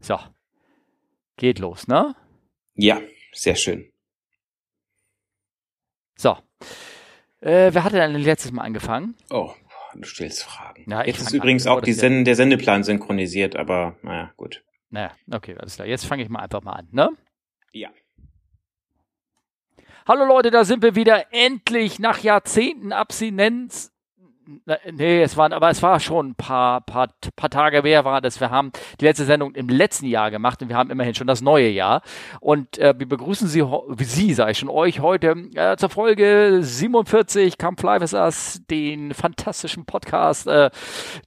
So. Geht los, ne? Ja, sehr schön. So. Äh, wer hatte denn letztes Mal angefangen? Oh, du stellst Fragen. Ja, Jetzt ist übrigens an, auch die das ist ja- Sen der Sendeplan synchronisiert, aber naja, gut. Naja, okay, alles klar. Jetzt fange ich mal einfach mal an, ne? Ja. Hallo Leute, da sind wir wieder endlich nach Jahrzehnten Abstinenz. Nee, es waren, aber es war schon ein paar, paar, paar Tage mehr war das. Wir haben die letzte Sendung im letzten Jahr gemacht und wir haben immerhin schon das neue Jahr. Und äh, wir begrüßen Sie, ho- Sie, sage ich schon, euch heute äh, zur Folge 47 Come Fly With Us, den fantastischen Podcast, äh,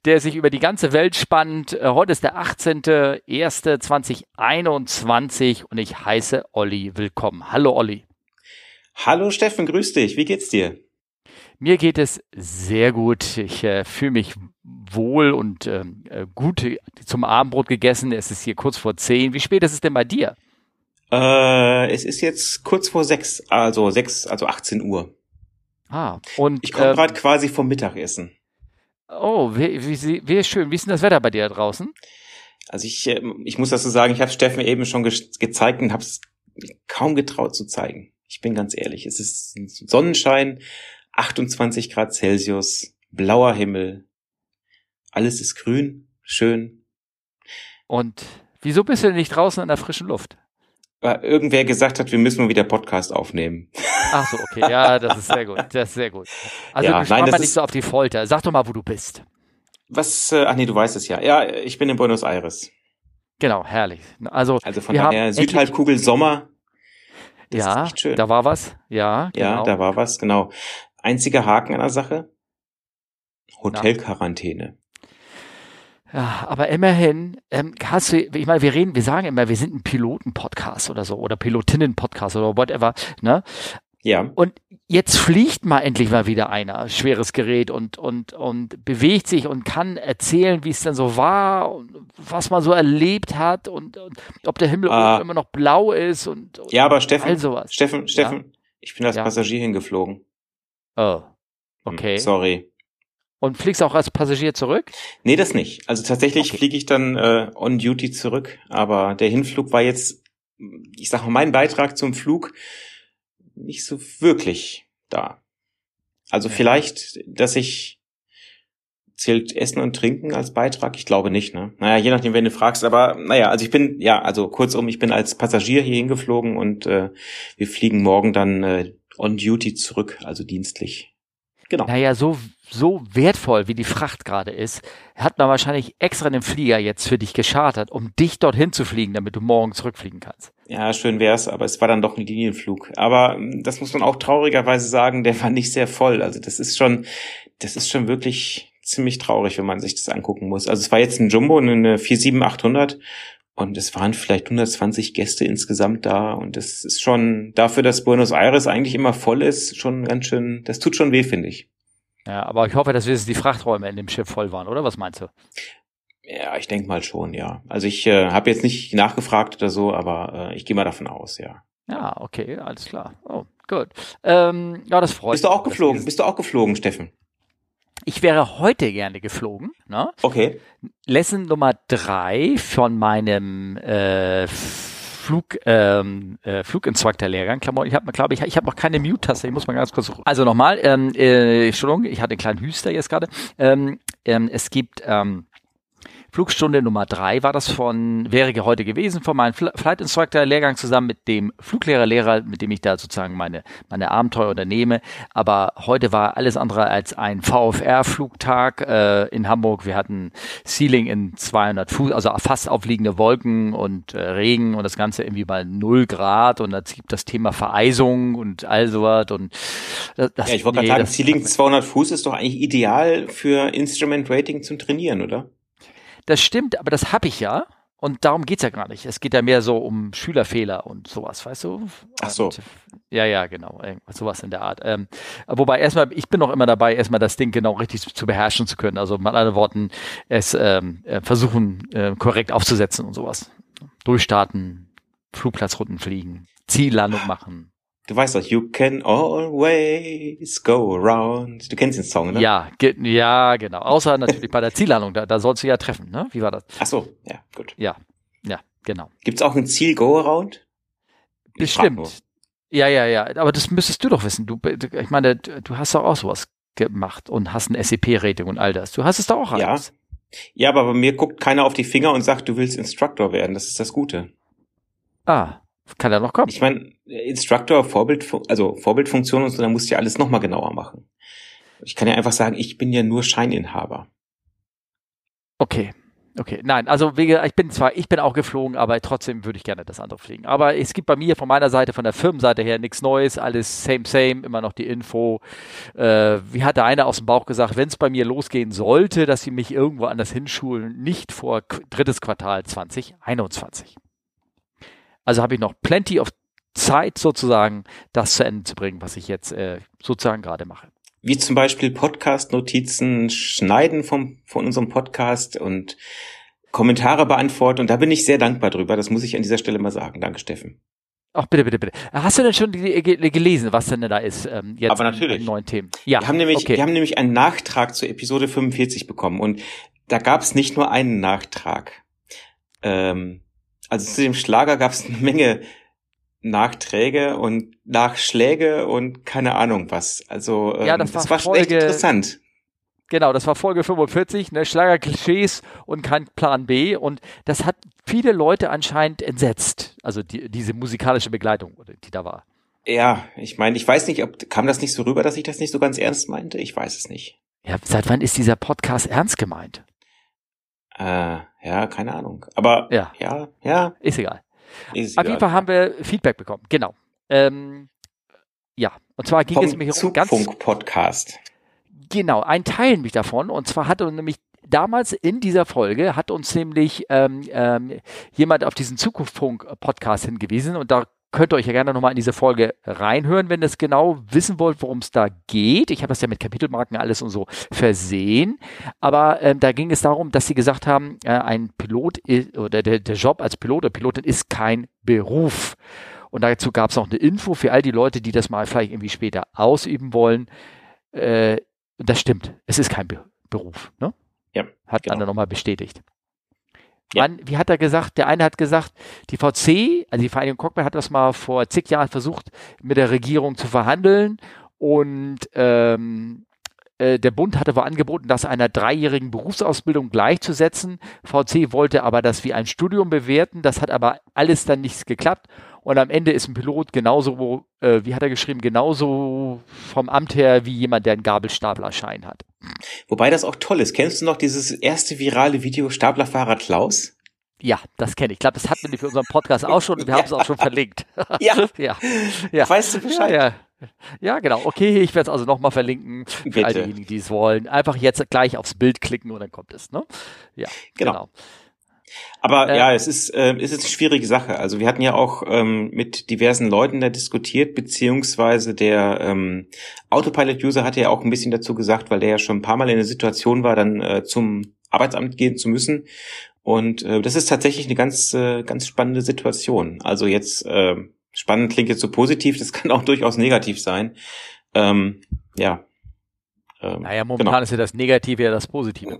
der sich über die ganze Welt spannt. Äh, heute ist der 18.01.2021 und ich heiße Olli willkommen. Hallo Olli. Hallo Steffen, grüß dich. Wie geht's dir? Mir geht es sehr gut. Ich äh, fühle mich wohl und ähm, äh, gut zum Abendbrot gegessen. Es ist hier kurz vor zehn. Wie spät ist es denn bei dir? Äh, es ist jetzt kurz vor sechs, also sechs, also 18 Uhr. Ah, und Ich komme ähm, gerade quasi vom Mittagessen. oh, wie, wie, wie schön. Wie ist denn das Wetter bei dir da draußen? Also ich, ähm, ich muss dazu sagen, ich habe Steffen eben schon ge gezeigt und habe es kaum getraut zu zeigen. Ich bin ganz ehrlich. Es ist Sonnenschein, 28 Grad Celsius, blauer Himmel. Alles ist grün, schön. Und wieso bist du denn nicht draußen in der frischen Luft? Weil irgendwer gesagt hat, wir müssen mal wieder Podcast aufnehmen. Ach so, okay. Ja, das ist sehr gut. Das ist sehr gut. Also Ja, nein, das nicht so auf die Folter. Sag doch mal, wo du bist. Was, äh, ach nee, du weißt es ja. Ja, ich bin in Buenos Aires. Genau, herrlich. Also, Also von daher Südhalbkugel Sommer. Das ja, ist echt schön. da war was. Ja, ja, genau. da war was, genau. Einziger Haken an der Sache. Hotelquarantäne. Ja, aber immerhin, ähm, hast du, ich meine, wir reden, wir sagen immer, wir sind ein Piloten-Podcast oder so oder Pilotinnen-Podcast oder whatever, ne? Ja. Und jetzt fliegt mal endlich mal wieder einer, schweres Gerät und, und, und bewegt sich und kann erzählen, wie es denn so war und was man so erlebt hat und, und ob der Himmel Ah. immer noch blau ist und, und Ja, aber Steffen, all sowas. Steffen, Steffen, ich bin als Ja. Passagier hingeflogen. Oh, Hm, okay. Sorry. Und fliegst auch als Passagier zurück? Nee, das nicht. Also tatsächlich Okay. fliege ich dann äh, on duty zurück, aber der Hinflug war jetzt, ich sag mal, mein Beitrag zum Flug nicht so wirklich da. Also Ja. vielleicht, dass ich zählt Essen und Trinken als Beitrag? Ich glaube nicht, ne? Naja, je nachdem, wenn du fragst, aber naja, also ich bin, ja, also kurzum, ich bin als Passagier hier hingeflogen und äh, wir fliegen morgen dann äh, on duty zurück, also dienstlich. Genau. Naja, so, so wertvoll, wie die Fracht gerade ist, hat man wahrscheinlich extra einen Flieger jetzt für dich geschartert, um dich dorthin zu fliegen, damit du morgen zurückfliegen kannst. Ja, schön wär's, aber es war dann doch ein Linienflug. Aber ähm, das muss man auch traurigerweise sagen, der war nicht sehr voll. Also das ist schon, das ist schon wirklich ziemlich traurig, wenn man sich das angucken muss. Also es war jetzt ein Jumbo, eine 47800 und es waren vielleicht 120 Gäste insgesamt da und das ist schon dafür, dass Buenos Aires eigentlich immer voll ist, schon ganz schön, das tut schon weh, finde ich. Ja, aber ich hoffe, dass wenigstens die Frachträume in dem Schiff voll waren, oder? Was meinst du? Ja, ich denke mal schon, ja. Also ich äh, habe jetzt nicht nachgefragt oder so, aber äh, ich gehe mal davon aus, ja. Ja, okay, alles klar. Oh, gut. Ähm, ja, das freut Bist du auch mich, geflogen? Bist du auch geflogen, Steffen? Ich wäre heute gerne geflogen, ne? Okay. Lesson Nummer drei von meinem äh, Flug, ähm, äh, Fluginstructor-Lehrgang. Klammer, Ich habe, glaube ich, ich habe noch keine Mute-Taste. Ich muss mal ganz kurz. Also nochmal, ähm, äh, Entschuldigung, ich hatte einen kleinen Hüster jetzt gerade. Ähm, ähm, es gibt ähm, Flugstunde Nummer drei war das von, wäre heute gewesen, von meinem Fl Flight Instructor Lehrgang zusammen mit dem Fluglehrerlehrer, mit dem ich da sozusagen meine, meine Abenteuer unternehme. Aber heute war alles andere als ein VFR-Flugtag äh, in Hamburg. Wir hatten Ceiling in 200 Fuß, also fast aufliegende Wolken und äh, Regen und das Ganze irgendwie bei null Grad und es gibt das Thema Vereisung und all sowas und das, das, Ja, ich wollte nee, gerade sagen, Ceiling 200 Fuß ist doch eigentlich ideal für Instrument Rating zum Trainieren, oder? Das stimmt, aber das habe ich ja. Und darum geht's ja gar nicht. Es geht ja mehr so um Schülerfehler und sowas, weißt du? Ach so. Und, ja, ja, genau. Sowas in der Art. Ähm, wobei erstmal, ich bin noch immer dabei, erstmal das Ding genau richtig zu, zu beherrschen zu können. Also mit anderen Worten, es ähm, äh, versuchen, äh, korrekt aufzusetzen und sowas. Durchstarten, Flugplatzrunden fliegen, Ziellandung machen. Du weißt doch, you can always go around. Du kennst den Song, ne? Ja, ge ja, genau. Außer natürlich bei der Ziellandung, da, da sollst du ja treffen, ne? Wie war das? Ach so, ja, gut. Ja, ja. Genau. Gibt's auch ein Ziel-Go-Around? Bestimmt. Ja, ja, ja. Aber das müsstest du doch wissen. Du, ich meine, du hast doch auch sowas gemacht und hast ein SEP-Rating und all das. Du hast es da auch alles. Ja. ja, aber bei mir guckt keiner auf die Finger und sagt, du willst Instructor werden. Das ist das Gute. Ah, kann ja noch kommen. Ich meine, Instructor, Vorbild, also Vorbildfunktion und so, da musst du ja alles nochmal genauer machen. Ich kann ja einfach sagen, ich bin ja nur Scheininhaber. Okay. Okay, nein, also wege, ich bin zwar, ich bin auch geflogen, aber trotzdem würde ich gerne das andere fliegen. Aber es gibt bei mir von meiner Seite, von der Firmenseite her nichts Neues, alles same, same, immer noch die Info. Äh, wie hat der eine aus dem Bauch gesagt, wenn es bei mir losgehen sollte, dass sie mich irgendwo anders hinschulen, nicht vor drittes Quartal 2021. Also habe ich noch plenty of Zeit sozusagen, das zu Ende zu bringen, was ich jetzt äh, sozusagen gerade mache wie zum Beispiel Podcast-Notizen schneiden vom, von unserem Podcast und Kommentare beantworten. Und da bin ich sehr dankbar drüber. Das muss ich an dieser Stelle mal sagen. Danke, Steffen. Ach, bitte, bitte, bitte. Hast du denn schon gelesen, was denn da ist ähm, jetzt Aber natürlich. neuen Themen? Ja. Wir haben nämlich, okay. wir haben nämlich einen Nachtrag zur Episode 45 bekommen und da gab es nicht nur einen Nachtrag. Ähm, also zu dem Schlager gab es eine Menge Nachträge und Nachschläge und keine Ahnung was. Also ähm, ja, das, das war, Folge, echt interessant. Genau, das war Folge 45, ne, Schlagerklischees und kein Plan B. Und das hat viele Leute anscheinend entsetzt. Also die, diese musikalische Begleitung, die da war. Ja, ich meine, ich weiß nicht, ob kam das nicht so rüber, dass ich das nicht so ganz ernst meinte? Ich weiß es nicht. Ja, seit wann ist dieser Podcast ernst gemeint? Äh, ja, keine Ahnung. Aber ja, ja, ja. Ist egal. Auf jeden Fall haben wir Feedback bekommen, genau. Ähm, ja, und zwar ging Vom es mir um ganz Podcast. Genau, ein Teil mich davon und zwar hat uns nämlich damals in dieser Folge hat uns nämlich ähm, ähm, jemand auf diesen Zukunftsfunk-Podcast hingewiesen und da könnt ihr euch ja gerne nochmal in diese Folge reinhören, wenn ihr es genau wissen wollt, worum es da geht. Ich habe das ja mit Kapitelmarken alles und so versehen. Aber ähm, da ging es darum, dass sie gesagt haben, äh, ein Pilot ist, oder der, der Job als Pilot oder Pilotin ist kein Beruf. Und dazu gab es noch eine Info für all die Leute, die das mal vielleicht irgendwie später ausüben wollen. Äh, das stimmt. Es ist kein Be Beruf. Ne? Ja, Hat genau. Anne nochmal bestätigt. Wann, wie hat er gesagt? Der eine hat gesagt, die VC, also die Vereinigung Cockpit, hat das mal vor zig Jahren versucht, mit der Regierung zu verhandeln und ähm, äh, der Bund hatte aber angeboten, das einer dreijährigen Berufsausbildung gleichzusetzen. VC wollte aber das wie ein Studium bewerten. Das hat aber alles dann nichts geklappt. Und am Ende ist ein Pilot genauso, äh, wie hat er geschrieben, genauso vom Amt her wie jemand, der einen Gabelstaplerschein hat. Wobei das auch toll ist. Kennst du noch dieses erste virale Video Staplerfahrer Klaus? Ja, das kenne ich. Ich glaube, das hatten wir für unseren Podcast auch schon und wir ja. haben es auch schon verlinkt. ja. ja. ja. Weißt du Bescheid? Ja, ja. Ja, genau. Okay, ich werde es also nochmal verlinken für Bitte. all diejenigen, die es wollen. Einfach jetzt gleich aufs Bild klicken und dann kommt es. Ne? Ja, genau. genau. Aber äh, ja, es ist, äh, es ist eine schwierige Sache. Also wir hatten ja auch ähm, mit diversen Leuten da diskutiert, beziehungsweise der ähm, Autopilot-User hatte ja auch ein bisschen dazu gesagt, weil der ja schon ein paar Mal in der Situation war, dann äh, zum Arbeitsamt gehen zu müssen. Und äh, das ist tatsächlich eine ganz, äh, ganz spannende Situation. Also jetzt, äh, spannend klingt jetzt so positiv, das kann auch durchaus negativ sein. Ähm, ja. Ähm, naja, momentan genau. ist ja das Negative ja das Positive.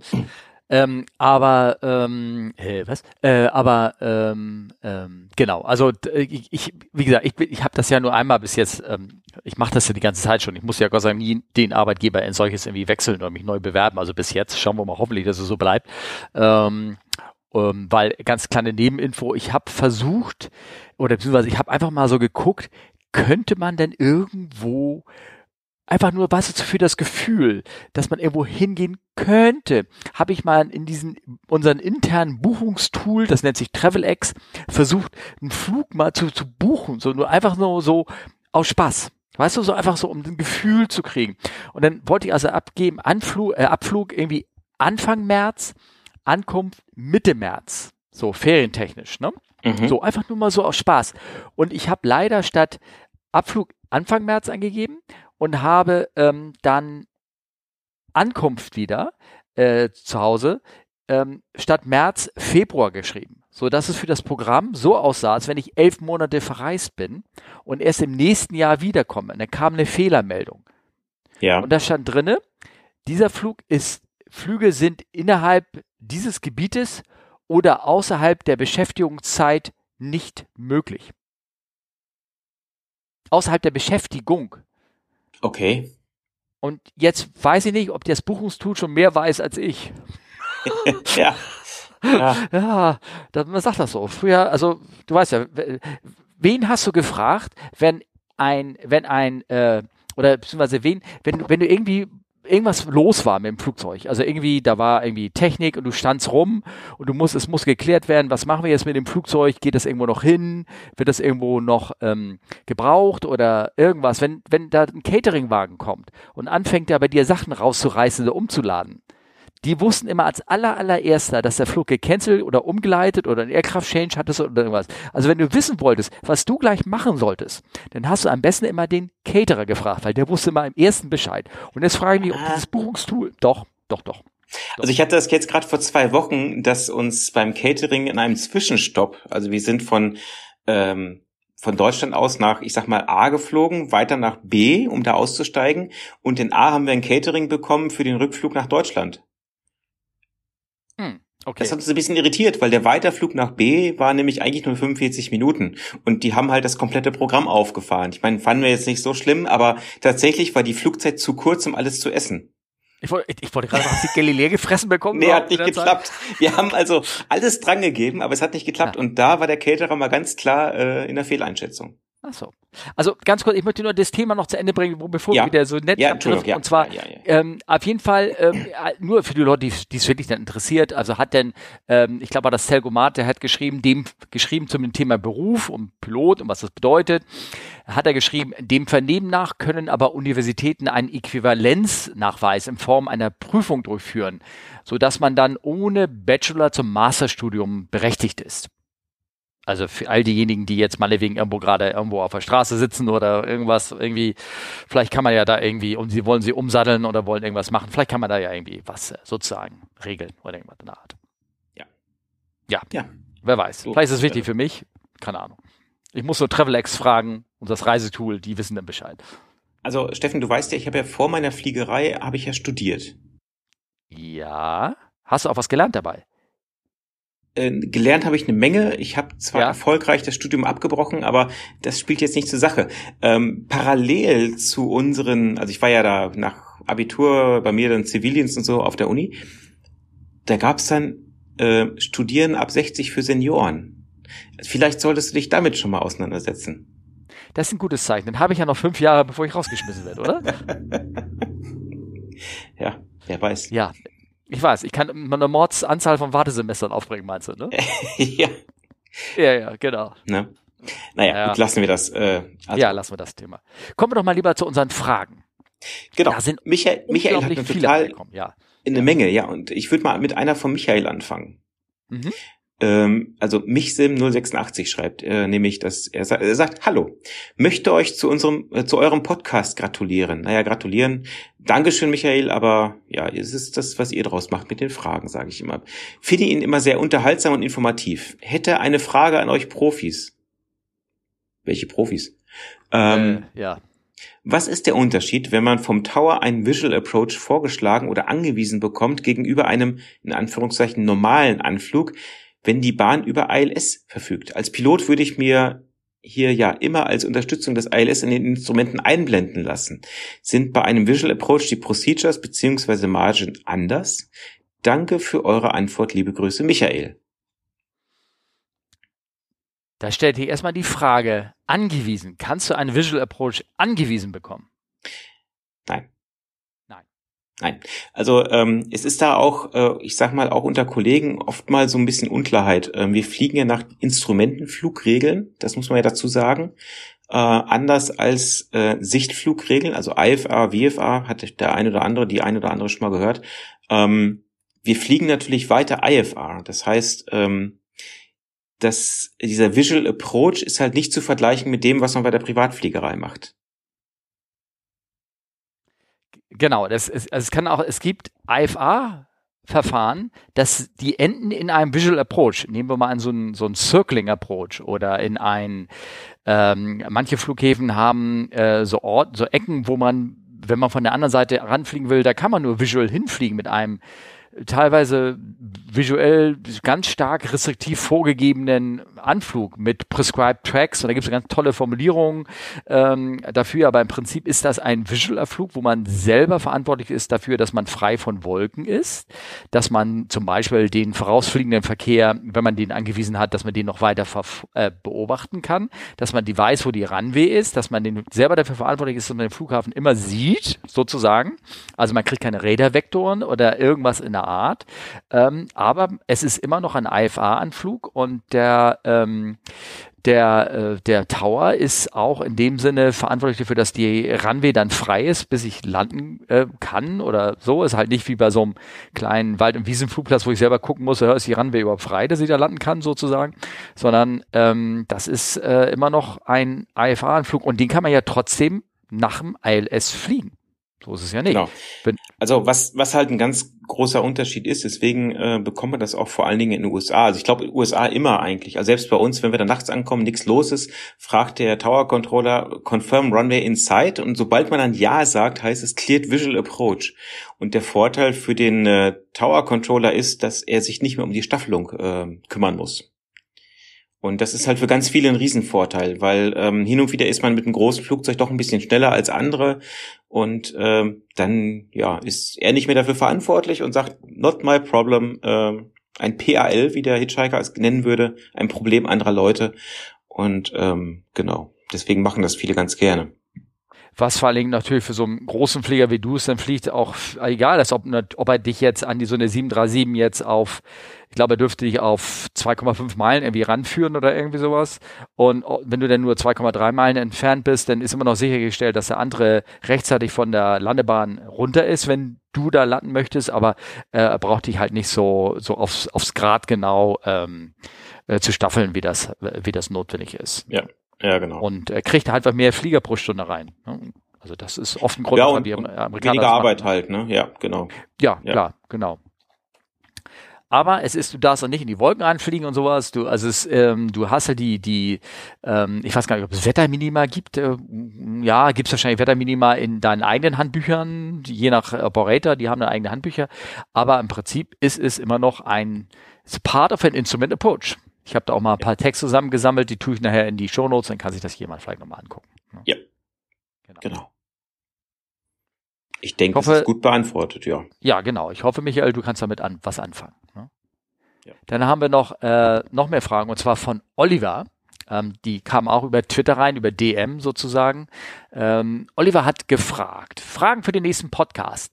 Ähm, aber ähm, äh, was? Äh, aber ähm, ähm, genau. Also ich, ich, wie gesagt, ich, ich habe das ja nur einmal bis jetzt. Ähm, ich mache das ja die ganze Zeit schon. Ich muss ja Gott sei Dank nie den Arbeitgeber in solches irgendwie wechseln oder mich neu bewerben. Also bis jetzt schauen wir mal hoffentlich, dass es so bleibt. Ähm, ähm, weil ganz kleine Nebeninfo. Ich habe versucht oder beziehungsweise ich habe einfach mal so geguckt, könnte man denn irgendwo einfach nur, was für das Gefühl, dass man irgendwo hingehen könnte, habe ich mal in diesen unseren internen Buchungstool, das nennt sich TravelX, versucht, einen Flug mal zu, zu buchen, so nur einfach nur so aus Spaß. Weißt du, so einfach so, um ein Gefühl zu kriegen. Und dann wollte ich also abgeben, Anflug, äh, Abflug irgendwie Anfang März, Ankunft Mitte März. So ferientechnisch, ne? Mhm. So einfach nur mal so aus Spaß. Und ich habe leider statt Abflug Anfang März angegeben und habe ähm, dann Ankunft wieder äh, zu Hause ähm, statt März Februar geschrieben, so dass es für das Programm so aussah, als wenn ich elf Monate verreist bin und erst im nächsten Jahr wiederkomme. Und dann kam eine Fehlermeldung. Ja. Und da stand drinne, dieser Flug ist, Flüge sind innerhalb dieses Gebietes oder außerhalb der Beschäftigungszeit nicht möglich. Außerhalb der Beschäftigung. Okay. Und jetzt weiß ich nicht, ob das Buchungstool schon mehr weiß als ich. ja. Ja, ja das, man sagt das so. Früher, also du weißt ja, wen hast du gefragt, wenn ein, wenn ein, äh, oder beziehungsweise wen, wenn, wenn du irgendwie irgendwas los war mit dem Flugzeug. Also irgendwie, da war irgendwie Technik und du standst rum und du musst, es muss geklärt werden, was machen wir jetzt mit dem Flugzeug? Geht das irgendwo noch hin? Wird das irgendwo noch ähm, gebraucht oder irgendwas? Wenn, wenn da ein Cateringwagen kommt und anfängt da bei dir Sachen rauszureißen oder umzuladen, die wussten immer als aller, allererster, dass der Flug gecancelt oder umgeleitet oder ein Aircraft Change hattest oder irgendwas. Also wenn du wissen wolltest, was du gleich machen solltest, dann hast du am besten immer den Caterer gefragt, weil der wusste immer im ersten Bescheid. Und jetzt frage ich mich, ob ah. dieses Buchungstool, doch, doch, doch. Also ich hatte das jetzt gerade vor zwei Wochen, dass uns beim Catering in einem Zwischenstopp, also wir sind von ähm, von Deutschland aus nach, ich sag mal, A geflogen, weiter nach B, um da auszusteigen. Und in A haben wir ein Catering bekommen für den Rückflug nach Deutschland. Hm, okay. Das hat uns ein bisschen irritiert, weil der Weiterflug nach B war nämlich eigentlich nur 45 Minuten und die haben halt das komplette Programm aufgefahren. Ich meine, fanden wir jetzt nicht so schlimm, aber tatsächlich war die Flugzeit zu kurz, um alles zu essen. Ich wollte, ich wollte gerade, hast du Galileo gefressen bekommen? Nee, hat nicht geklappt. Zeit? Wir haben also alles dran gegeben, aber es hat nicht geklappt. Ja. Und da war der Caterer mal ganz klar äh, in der Fehleinschätzung. Ach so. Also ganz kurz, ich möchte nur das Thema noch zu Ende bringen, bevor ja. wir wieder so nett ja, abdriften. Ja, und zwar ähm, auf jeden Fall ähm, nur für die Leute, die es wirklich dann interessiert. Also hat denn, ähm, ich glaube, das Telgomat, der hat geschrieben, dem geschrieben zum Thema Beruf und Pilot und was das bedeutet, hat er geschrieben, dem Vernehmen nach können aber Universitäten einen Äquivalenznachweis in Form einer Prüfung durchführen, so dass man dann ohne Bachelor zum Masterstudium berechtigt ist. Also für all diejenigen, die jetzt mal wegen irgendwo gerade irgendwo auf der Straße sitzen oder irgendwas irgendwie, vielleicht kann man ja da irgendwie, und sie wollen sie umsatteln oder wollen irgendwas machen, vielleicht kann man da ja irgendwie was sozusagen regeln oder irgendwas in der Art. Ja. Ja. Ja. Wer weiß. So, vielleicht ist es wichtig äh, für mich. Keine Ahnung. Ich muss nur TravelX fragen und das Reisetool, die wissen dann Bescheid. Also Steffen, du weißt ja, ich habe ja vor meiner Fliegerei, habe ich ja studiert. Ja. Hast du auch was gelernt dabei? Äh, gelernt habe ich eine Menge. Ich habe zwar ja. erfolgreich das Studium abgebrochen, aber das spielt jetzt nicht zur Sache. Ähm, parallel zu unseren, also ich war ja da nach Abitur bei mir dann Zivildienst und so auf der Uni, da gab's dann äh, Studieren ab 60 für Senioren. Vielleicht solltest du dich damit schon mal auseinandersetzen. Das ist ein gutes Zeichen. Dann habe ich ja noch fünf Jahre, bevor ich rausgeschmissen werde, oder? ja, wer weiß. Ja, ich weiß, ich kann eine Mordsanzahl von Wartesemestern aufbringen, meinst du, ne? ja. Ja, ja, genau. Ne? Naja, ja. gut, lassen wir das. Äh, also. Ja, lassen wir das Thema. Kommen wir doch mal lieber zu unseren Fragen. Genau. Da sind Michael, Michael hat eine total ja. eine Menge, ja. Und ich würde mal mit einer von Michael anfangen. Mhm. Ähm, also Michsim086 schreibt, äh, nämlich, dass er, sa er, sagt, hallo, möchte euch zu unserem, äh, zu eurem Podcast gratulieren. Naja, gratulieren. Dankeschön, Michael, aber ja, es ist das, was ihr draus macht mit den Fragen, sage ich immer. Finde ihn immer sehr unterhaltsam und informativ. Hätte eine Frage an euch Profis. Welche Profis? Ähm, äh, ja. Was ist der Unterschied, wenn man vom Tower einen Visual Approach vorgeschlagen oder angewiesen bekommt gegenüber einem, in Anführungszeichen, normalen Anflug, wenn die Bahn über ILS verfügt. Als Pilot würde ich mir hier ja immer als Unterstützung des ILS in den Instrumenten einblenden lassen. Sind bei einem Visual Approach die Procedures bzw. Margin anders? Danke für eure Antwort, liebe Grüße, Michael. Da stellt sich erstmal die Frage, angewiesen, kannst du einen Visual Approach angewiesen bekommen? Nein. Nein, also ähm, es ist da auch, äh, ich sag mal, auch unter Kollegen oft mal so ein bisschen Unklarheit. Ähm, wir fliegen ja nach Instrumentenflugregeln, das muss man ja dazu sagen. Äh, anders als äh, Sichtflugregeln, also IFA, WFA, hat der eine oder andere, die eine oder andere schon mal gehört. Ähm, wir fliegen natürlich weiter IFR. Das heißt, ähm, dass dieser Visual Approach ist halt nicht zu vergleichen mit dem, was man bei der Privatfliegerei macht. Genau, das ist, also es kann auch, es gibt IFA, Verfahren, dass die enden in einem Visual Approach. Nehmen wir mal an so ein, so ein Circling Approach oder in ein, ähm, manche Flughäfen haben äh, so Ort, so Ecken, wo man, wenn man von der anderen Seite ranfliegen will, da kann man nur visual hinfliegen mit einem teilweise visuell ganz stark restriktiv vorgegebenen Anflug mit prescribed tracks und da gibt es ganz tolle Formulierungen ähm, dafür, aber im Prinzip ist das ein Visual-Erflug, wo man selber verantwortlich ist dafür, dass man frei von Wolken ist, dass man zum Beispiel den vorausfliegenden Verkehr, wenn man den angewiesen hat, dass man den noch weiter äh, beobachten kann, dass man die weiß, wo die Runway ist, dass man den selber dafür verantwortlich ist, dass man den Flughafen immer sieht, sozusagen. Also man kriegt keine Radarvektoren oder irgendwas in der Art. Ähm, aber es ist immer noch ein IFA-Anflug und der ähm, der, äh, der Tower ist auch in dem Sinne verantwortlich dafür, dass die Runway dann frei ist, bis ich landen äh, kann oder so. Ist halt nicht wie bei so einem kleinen Wald- und Wiesenflugplatz, wo ich selber gucken muss, ist die Runway überhaupt frei, dass ich da landen kann sozusagen, sondern ähm, das ist äh, immer noch ein IFA-Anflug und den kann man ja trotzdem nach dem ILS fliegen. So ist es ja nicht. Genau. also was, was halt ein ganz großer Unterschied ist, deswegen äh, bekommt man das auch vor allen Dingen in den USA. Also ich glaube, USA immer eigentlich. Also selbst bei uns, wenn wir da nachts ankommen, nichts los ist, fragt der Tower Controller Confirm Runway Inside und sobald man dann Ja sagt, heißt es Cleared Visual Approach. Und der Vorteil für den äh, Tower Controller ist, dass er sich nicht mehr um die Staffelung äh, kümmern muss. Und das ist halt für ganz viele ein Riesenvorteil, weil ähm, hin und wieder ist man mit einem großen Flugzeug doch ein bisschen schneller als andere. Und ähm, dann ja ist er nicht mehr dafür verantwortlich und sagt not my problem, ähm, ein PAL, wie der Hitchhiker es nennen würde, ein Problem anderer Leute. Und ähm, genau. Deswegen machen das viele ganz gerne was vor allen Dingen natürlich für so einen großen Flieger wie du es dann fliegt, auch egal ist, ob, ob er dich jetzt an die so eine 737 jetzt auf, ich glaube, er dürfte dich auf 2,5 Meilen irgendwie ranführen oder irgendwie sowas. Und wenn du dann nur 2,3 Meilen entfernt bist, dann ist immer noch sichergestellt, dass der andere rechtzeitig von der Landebahn runter ist, wenn du da landen möchtest, aber äh, er braucht dich halt nicht so, so aufs, aufs Grad genau ähm, äh, zu staffeln, wie das, wie das notwendig ist. Ja. Ja, genau. Und er kriegt halt einfach mehr Flieger pro Stunde rein. Ne? Also das ist oft ein Grund, ja, und, die Amerikaner weniger Arbeit halt, ne? Ja, genau. Ja, ja, klar, genau. Aber es ist, du darfst auch nicht in die Wolken reinfliegen und sowas. Du, also es, ähm, du hast ja die, die, ähm, ich weiß gar nicht, ob es Wetterminima gibt. Äh, ja, gibt es wahrscheinlich Wetterminima in deinen eigenen Handbüchern, je nach Operator, die haben dann eigene Handbücher. Aber im Prinzip ist es immer noch ein, it's part of an instrument approach. Ich habe da auch mal ein paar Texte zusammengesammelt, die tue ich nachher in die Shownotes, dann kann sich das jemand vielleicht nochmal angucken. Ne? Ja. Genau. genau. Ich denke, ich hoffe, das ist gut beantwortet, ja. Ja, genau. Ich hoffe, Michael, du kannst damit an, was anfangen. Ne? Ja. Dann haben wir noch, äh, noch mehr Fragen, und zwar von Oliver. Ähm, die kam auch über Twitter rein, über DM sozusagen. Ähm, Oliver hat gefragt, Fragen für den nächsten Podcast.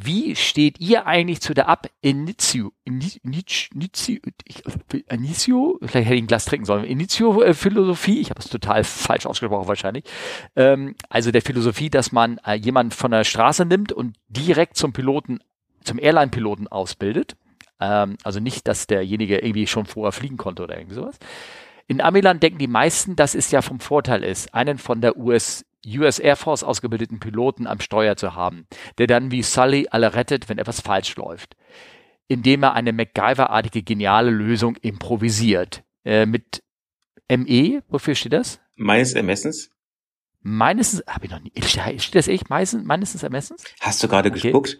Wie steht ihr eigentlich zu der Ab Initio, Initio, Initio, vielleicht hätte ich ein Glas trinken sollen, Initio-Philosophie, ich habe es total falsch ausgesprochen wahrscheinlich, ähm, also der Philosophie, dass man äh, jemanden von der Straße nimmt und direkt zum Piloten, zum Airline-Piloten ausbildet, ähm, also nicht, dass derjenige irgendwie schon vorher fliegen konnte oder irgend sowas. In Amiland denken die meisten, dass es ja vom Vorteil ist, einen von der US US Air Force ausgebildeten Piloten am Steuer zu haben, der dann wie Sully alle rettet, wenn etwas falsch läuft, indem er eine MacGyver-artige geniale Lösung improvisiert. Äh, mit ME, wofür steht das? Meines Ermessens. Meines, habe ich noch nie, steht das echt meines, meines Ermessens? Hast du gerade okay. gespuckt?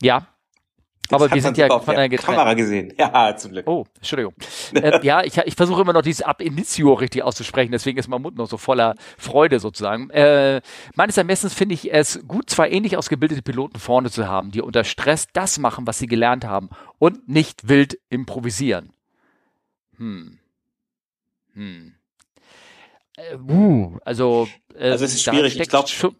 Ja, aber wir sind ja von der Kamera gesehen. Ja, zum Glück. Oh, Entschuldigung. äh, ja, ich, ich versuche immer noch dieses Ab Initio richtig auszusprechen, deswegen ist mein Mund noch so voller Freude sozusagen. Äh, meines Ermessens finde ich es gut, zwei ähnlich ausgebildete Piloten vorne zu haben, die unter Stress das machen, was sie gelernt haben und nicht wild improvisieren. Hm. Hm. Äh, uh, also, äh, also es ist schwierig. ich glaub, schon,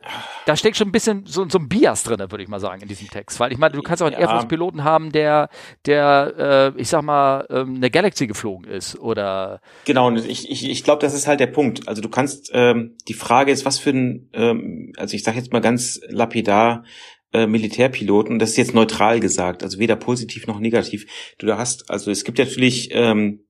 da steckt schon ein bisschen so, so ein Bias drin, würde ich mal sagen, in diesem Text. Weil ich meine, du kannst auch einen ja. Air Force-Piloten haben, der, der, äh, ich sag mal, ähm, eine Galaxy geflogen ist oder. Genau, ich, ich, ich glaube, das ist halt der Punkt. Also du kannst, ähm, die Frage ist, was für ein, ähm, also ich sage jetzt mal ganz lapidar, äh, Militärpiloten, das ist jetzt neutral gesagt, also weder positiv noch negativ. Du da hast, also es gibt natürlich ähm,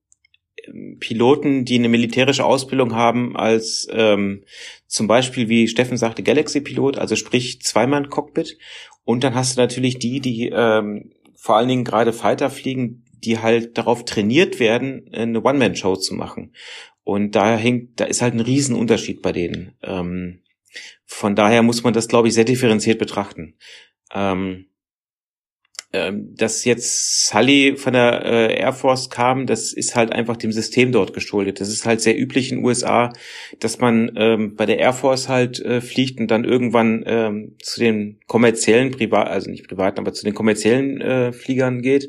Piloten, die eine militärische Ausbildung haben, als ähm, zum Beispiel, wie Steffen sagte, Galaxy-Pilot, also sprich Zweimann-Cockpit. Und dann hast du natürlich die, die ähm, vor allen Dingen gerade Fighter fliegen, die halt darauf trainiert werden, eine One-Man-Show zu machen. Und da hängt, da ist halt ein Riesenunterschied bei denen. Ähm, von daher muss man das, glaube ich, sehr differenziert betrachten. Ähm, ähm, dass jetzt Sully von der äh, Air Force kam, das ist halt einfach dem System dort geschuldet. Das ist halt sehr üblich in den USA, dass man ähm, bei der Air Force halt äh, fliegt und dann irgendwann ähm, zu den kommerziellen Privat, also nicht privaten, aber zu den kommerziellen äh, Fliegern geht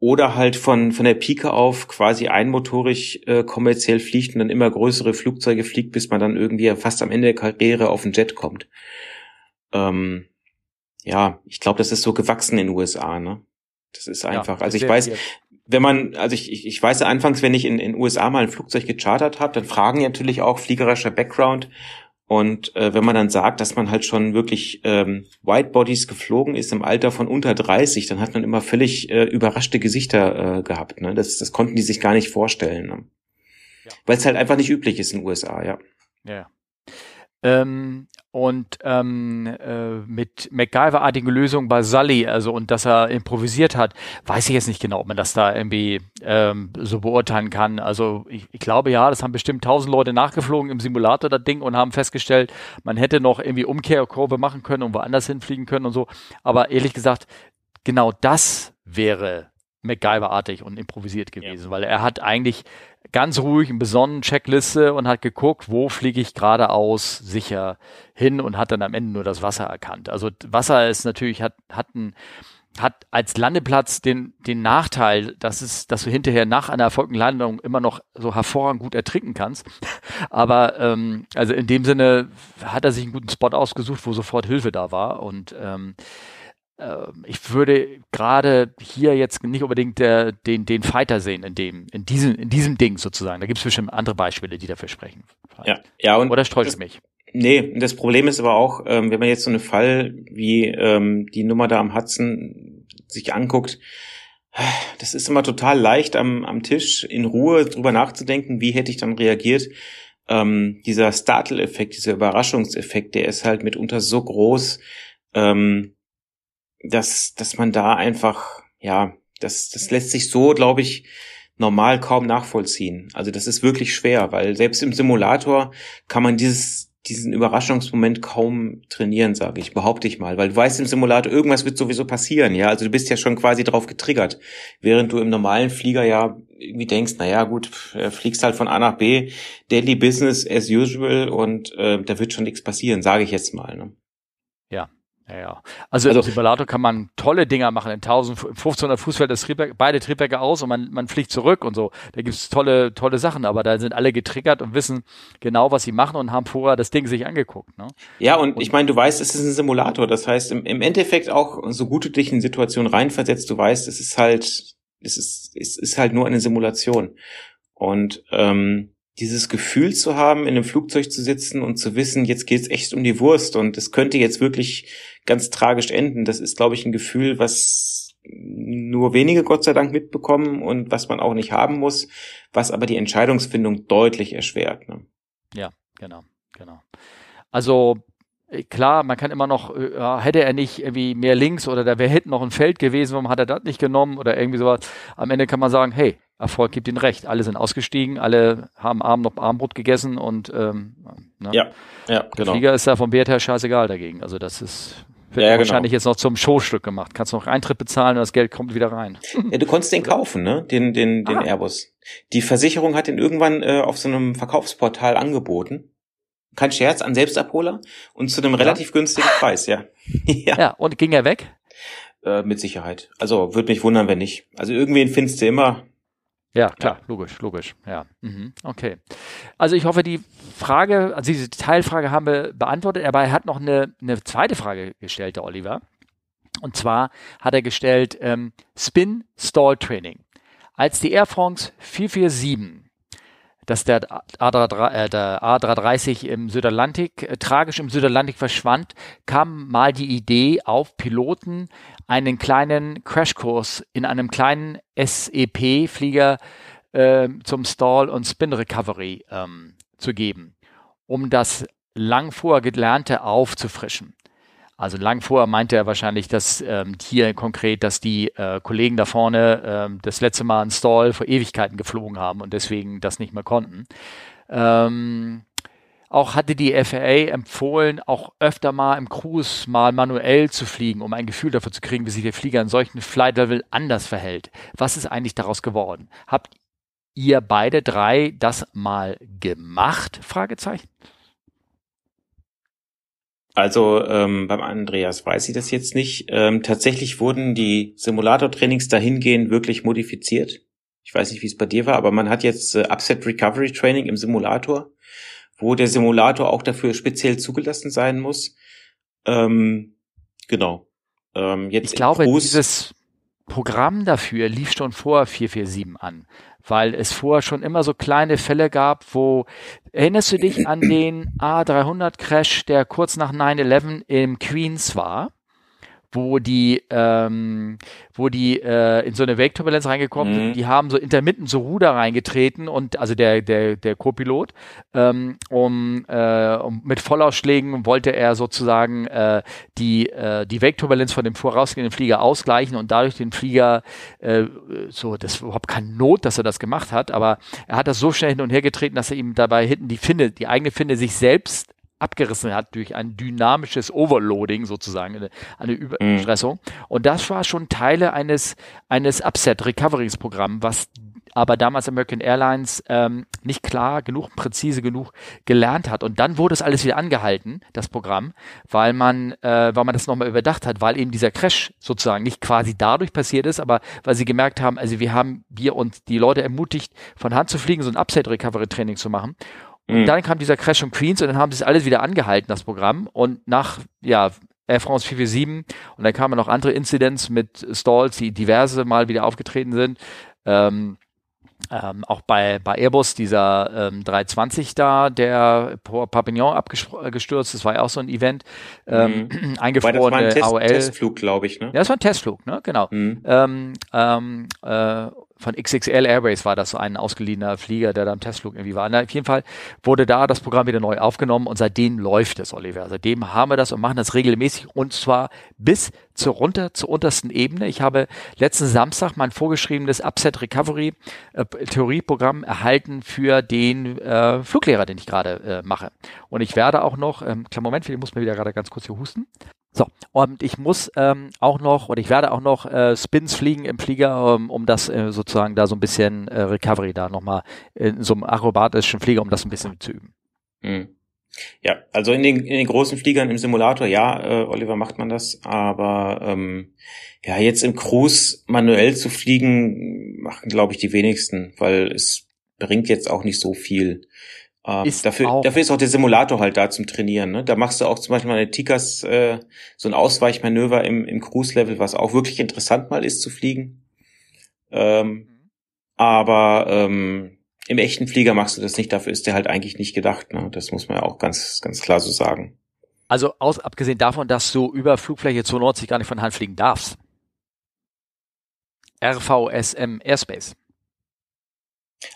oder halt von von der Pike auf quasi einmotorig äh, kommerziell fliegt und dann immer größere Flugzeuge fliegt, bis man dann irgendwie fast am Ende der Karriere auf ein Jet kommt. Ähm, ja, ich glaube, das ist so gewachsen in den USA, ne? Das ist einfach. Ja, also ich weiß, wenn man, also ich, ich, ich weiß anfangs, wenn ich in den USA mal ein Flugzeug gechartert habe, dann fragen die natürlich auch fliegerischer Background. Und äh, wenn man dann sagt, dass man halt schon wirklich ähm, Whitebodies geflogen ist im Alter von unter 30, dann hat man immer völlig äh, überraschte Gesichter äh, gehabt. Ne? Das, das konnten die sich gar nicht vorstellen. Ne? Ja. Weil es halt einfach nicht üblich ist in den USA, ja. Ja. Ähm, und ähm, äh, mit MacGyver-artigen Lösungen bei Sully, also und dass er improvisiert hat, weiß ich jetzt nicht genau, ob man das da irgendwie ähm, so beurteilen kann. Also ich, ich glaube ja, das haben bestimmt tausend Leute nachgeflogen im Simulator, das Ding, und haben festgestellt, man hätte noch irgendwie Umkehrkurve machen können und woanders hinfliegen können und so. Aber ehrlich gesagt, genau das wäre MacGyver-artig und improvisiert gewesen, ja. weil er hat eigentlich ganz ruhig in besonnen Checkliste und hat geguckt, wo fliege ich geradeaus sicher hin und hat dann am Ende nur das Wasser erkannt. Also Wasser ist natürlich, hat, hat ein, hat als Landeplatz den, den Nachteil, dass es, dass du hinterher nach einer erfolgten Landung immer noch so hervorragend gut ertrinken kannst. Aber ähm, also in dem Sinne hat er sich einen guten Spot ausgesucht, wo sofort Hilfe da war. Und ähm, ich würde gerade hier jetzt nicht unbedingt der, den, den Fighter sehen in dem, in diesem, in diesem Ding sozusagen. Da gibt es bestimmt andere Beispiele, die dafür sprechen. Ja, ja und Oder streut es mich? Nee, das Problem ist aber auch, ähm, wenn man jetzt so einen Fall wie ähm, die Nummer da am Hudson sich anguckt, das ist immer total leicht am, am Tisch in Ruhe drüber nachzudenken, wie hätte ich dann reagiert. Ähm, dieser Startle-Effekt, dieser Überraschungseffekt, der ist halt mitunter so groß, ähm, dass, dass man da einfach, ja, das, das lässt sich so, glaube ich, normal kaum nachvollziehen. Also das ist wirklich schwer, weil selbst im Simulator kann man dieses diesen Überraschungsmoment kaum trainieren, sage ich, behaupte ich mal, weil du weißt im Simulator, irgendwas wird sowieso passieren, ja, also du bist ja schon quasi drauf getriggert, während du im normalen Flieger ja irgendwie denkst, na ja, gut, fliegst halt von A nach B, Daily Business as usual und äh, da wird schon nichts passieren, sage ich jetzt mal. Ne? Ja, ja. Also, also im Simulator kann man tolle Dinger machen. In 1500 Fuß fällt das Triebwerk, beide Triebwerke aus und man, man fliegt zurück und so. Da gibt's tolle, tolle Sachen, aber da sind alle getriggert und wissen genau, was sie machen und haben vorher das Ding sich angeguckt. Ne? Ja, und, und ich meine, du weißt, es ist ein Simulator. Das heißt, im, im Endeffekt auch, so gut du dich in Situationen reinversetzt, du weißt, es ist halt, es ist, es ist halt nur eine Simulation. Und ähm, dieses Gefühl zu haben, in einem Flugzeug zu sitzen und zu wissen, jetzt geht's echt um die Wurst und es könnte jetzt wirklich ganz tragisch enden. Das ist, glaube ich, ein Gefühl, was nur wenige Gott sei Dank mitbekommen und was man auch nicht haben muss, was aber die Entscheidungsfindung deutlich erschwert. Ne? Ja, genau, genau. Also äh, klar, man kann immer noch, äh, ja, hätte er nicht irgendwie mehr links oder da wäre hinten noch ein Feld gewesen, warum hat er das nicht genommen oder irgendwie sowas. Am Ende kann man sagen, hey, Erfolg gibt ihnen recht. Alle sind ausgestiegen, alle haben Abend noch Armbrot gegessen und ähm, ne? ja, ja, genau. Der Flieger ist da vom Wert her scheißegal dagegen. Also das ist wird ja, genau. wahrscheinlich jetzt noch zum Showstück gemacht. Kannst noch Eintritt bezahlen und das Geld kommt wieder rein. Ja, du konntest den kaufen, ne? Den, den, den ah. Airbus. Die Versicherung hat den irgendwann äh, auf so einem Verkaufsportal angeboten. Kein Scherz, an Selbstabholer und zu einem relativ ja. günstigen Preis, ja. ja. ja, und ging er weg? Äh, mit Sicherheit. Also würde mich wundern, wenn nicht. Also irgendwen findest du immer. Ja, klar, ja. logisch, logisch. Ja, mhm. okay. Also ich hoffe, die Frage, also diese Teilfrage haben wir beantwortet, aber er hat noch eine, eine zweite Frage gestellt, der Oliver. Und zwar hat er gestellt ähm, Spin Stall Training. Als die Air France 447 dass der, A3, äh, der A330 im Südatlantik, äh, tragisch im Südatlantik verschwand, kam mal die Idee auf, Piloten einen kleinen Crashkurs in einem kleinen SEP-Flieger äh, zum Stall und Spin Recovery ähm, zu geben, um das lang vorher Gelernte aufzufrischen. Also lang vorher meinte er wahrscheinlich, dass ähm, hier konkret, dass die äh, Kollegen da vorne ähm, das letzte Mal einen Stall vor Ewigkeiten geflogen haben und deswegen das nicht mehr konnten. Ähm, auch hatte die FAA empfohlen, auch öfter mal im Cruise mal manuell zu fliegen, um ein Gefühl dafür zu kriegen, wie sich der Flieger in solchen Flight Level anders verhält. Was ist eigentlich daraus geworden? Habt ihr beide drei das mal gemacht? Fragezeichen. Also ähm, beim Andreas weiß ich das jetzt nicht. Ähm, tatsächlich wurden die Simulator-Trainings dahingehend wirklich modifiziert. Ich weiß nicht, wie es bei dir war, aber man hat jetzt äh, Upset Recovery Training im Simulator, wo der Simulator auch dafür speziell zugelassen sein muss. Ähm, genau. Ähm, jetzt ich glaube, dieses Programm dafür lief schon vor 447 an weil es vorher schon immer so kleine Fälle gab, wo, erinnerst du dich an den A300 Crash, der kurz nach 9-11 im Queens war? Wo die, ähm, wo die äh, in so eine Wake-Turbulenz reingekommen sind. Mhm. Die haben so intermittent so Ruder reingetreten und also der der der Co-Pilot ähm, um, äh, um mit Vollausschlägen wollte er sozusagen äh, die äh, die Wake-Turbulenz von dem vorausgehenden Flieger ausgleichen und dadurch den Flieger äh, so das ist überhaupt keine Not, dass er das gemacht hat, aber er hat das so schnell hin und her getreten, dass er ihm dabei hinten die Finne, die eigene Finne sich selbst abgerissen hat durch ein dynamisches Overloading sozusagen, eine, eine Überstressung. Mhm. Und das war schon Teile eines, eines Upset-Recoverings-Programms, was aber damals American Airlines ähm, nicht klar genug, präzise genug gelernt hat. Und dann wurde es alles wieder angehalten, das Programm, weil man, äh, weil man das nochmal überdacht hat, weil eben dieser Crash sozusagen nicht quasi dadurch passiert ist, aber weil sie gemerkt haben, also wir haben wir uns die Leute ermutigt, von Hand zu fliegen, so ein Upset-Recovery-Training zu machen. Und mhm. dann kam dieser Crash um Queens und dann haben sie es alles wieder angehalten, das Programm. Und nach, ja, Air France 447 und dann kamen noch andere Incidents mit Stalls, die diverse Mal wieder aufgetreten sind. Ähm, ähm, auch bei, bei Airbus, dieser ähm, 320 da, der Papillon abgestürzt, das war ja auch so ein Event, ähm, mhm. eingefrorene das war ein Test, Testflug, glaube ich, ne? Ja, das war ein Testflug, ne? Genau. Mhm. Ähm, ähm, äh, von XXL Airways war das so ein ausgeliehener Flieger, der da im Testflug irgendwie war. Na, auf jeden Fall wurde da das Programm wieder neu aufgenommen und seitdem läuft es, Oliver. Seitdem haben wir das und machen das regelmäßig und zwar bis zur runter zur untersten Ebene. Ich habe letzten Samstag mein vorgeschriebenes Upset Recovery äh, Theorieprogramm erhalten für den äh, Fluglehrer, den ich gerade äh, mache. Und ich werde auch noch, ähm, klar Moment, ich muss mir wieder gerade ganz kurz hier husten. So, und ich muss ähm, auch noch, oder ich werde auch noch äh, Spins fliegen im Flieger, ähm, um das äh, sozusagen da so ein bisschen äh, Recovery da nochmal in so einem akrobatischen Flieger, um das ein bisschen zu üben. Mhm. Ja, also in den, in den großen Fliegern im Simulator, ja, äh, Oliver macht man das, aber ähm, ja, jetzt im Cruise manuell zu fliegen, machen, glaube ich, die wenigsten, weil es bringt jetzt auch nicht so viel. Ähm, ist dafür, dafür ist auch der Simulator halt da zum Trainieren. Ne? Da machst du auch zum Beispiel mal eine Tikas, äh, so ein Ausweichmanöver im, im Cruise-Level, was auch wirklich interessant mal ist zu fliegen. Ähm, aber ähm, im echten Flieger machst du das nicht, dafür ist der halt eigentlich nicht gedacht. Ne? Das muss man ja auch ganz, ganz klar so sagen. Also aus, abgesehen davon, dass du über Flugfläche 92 gar nicht von Hand fliegen darfst. RVSM Airspace.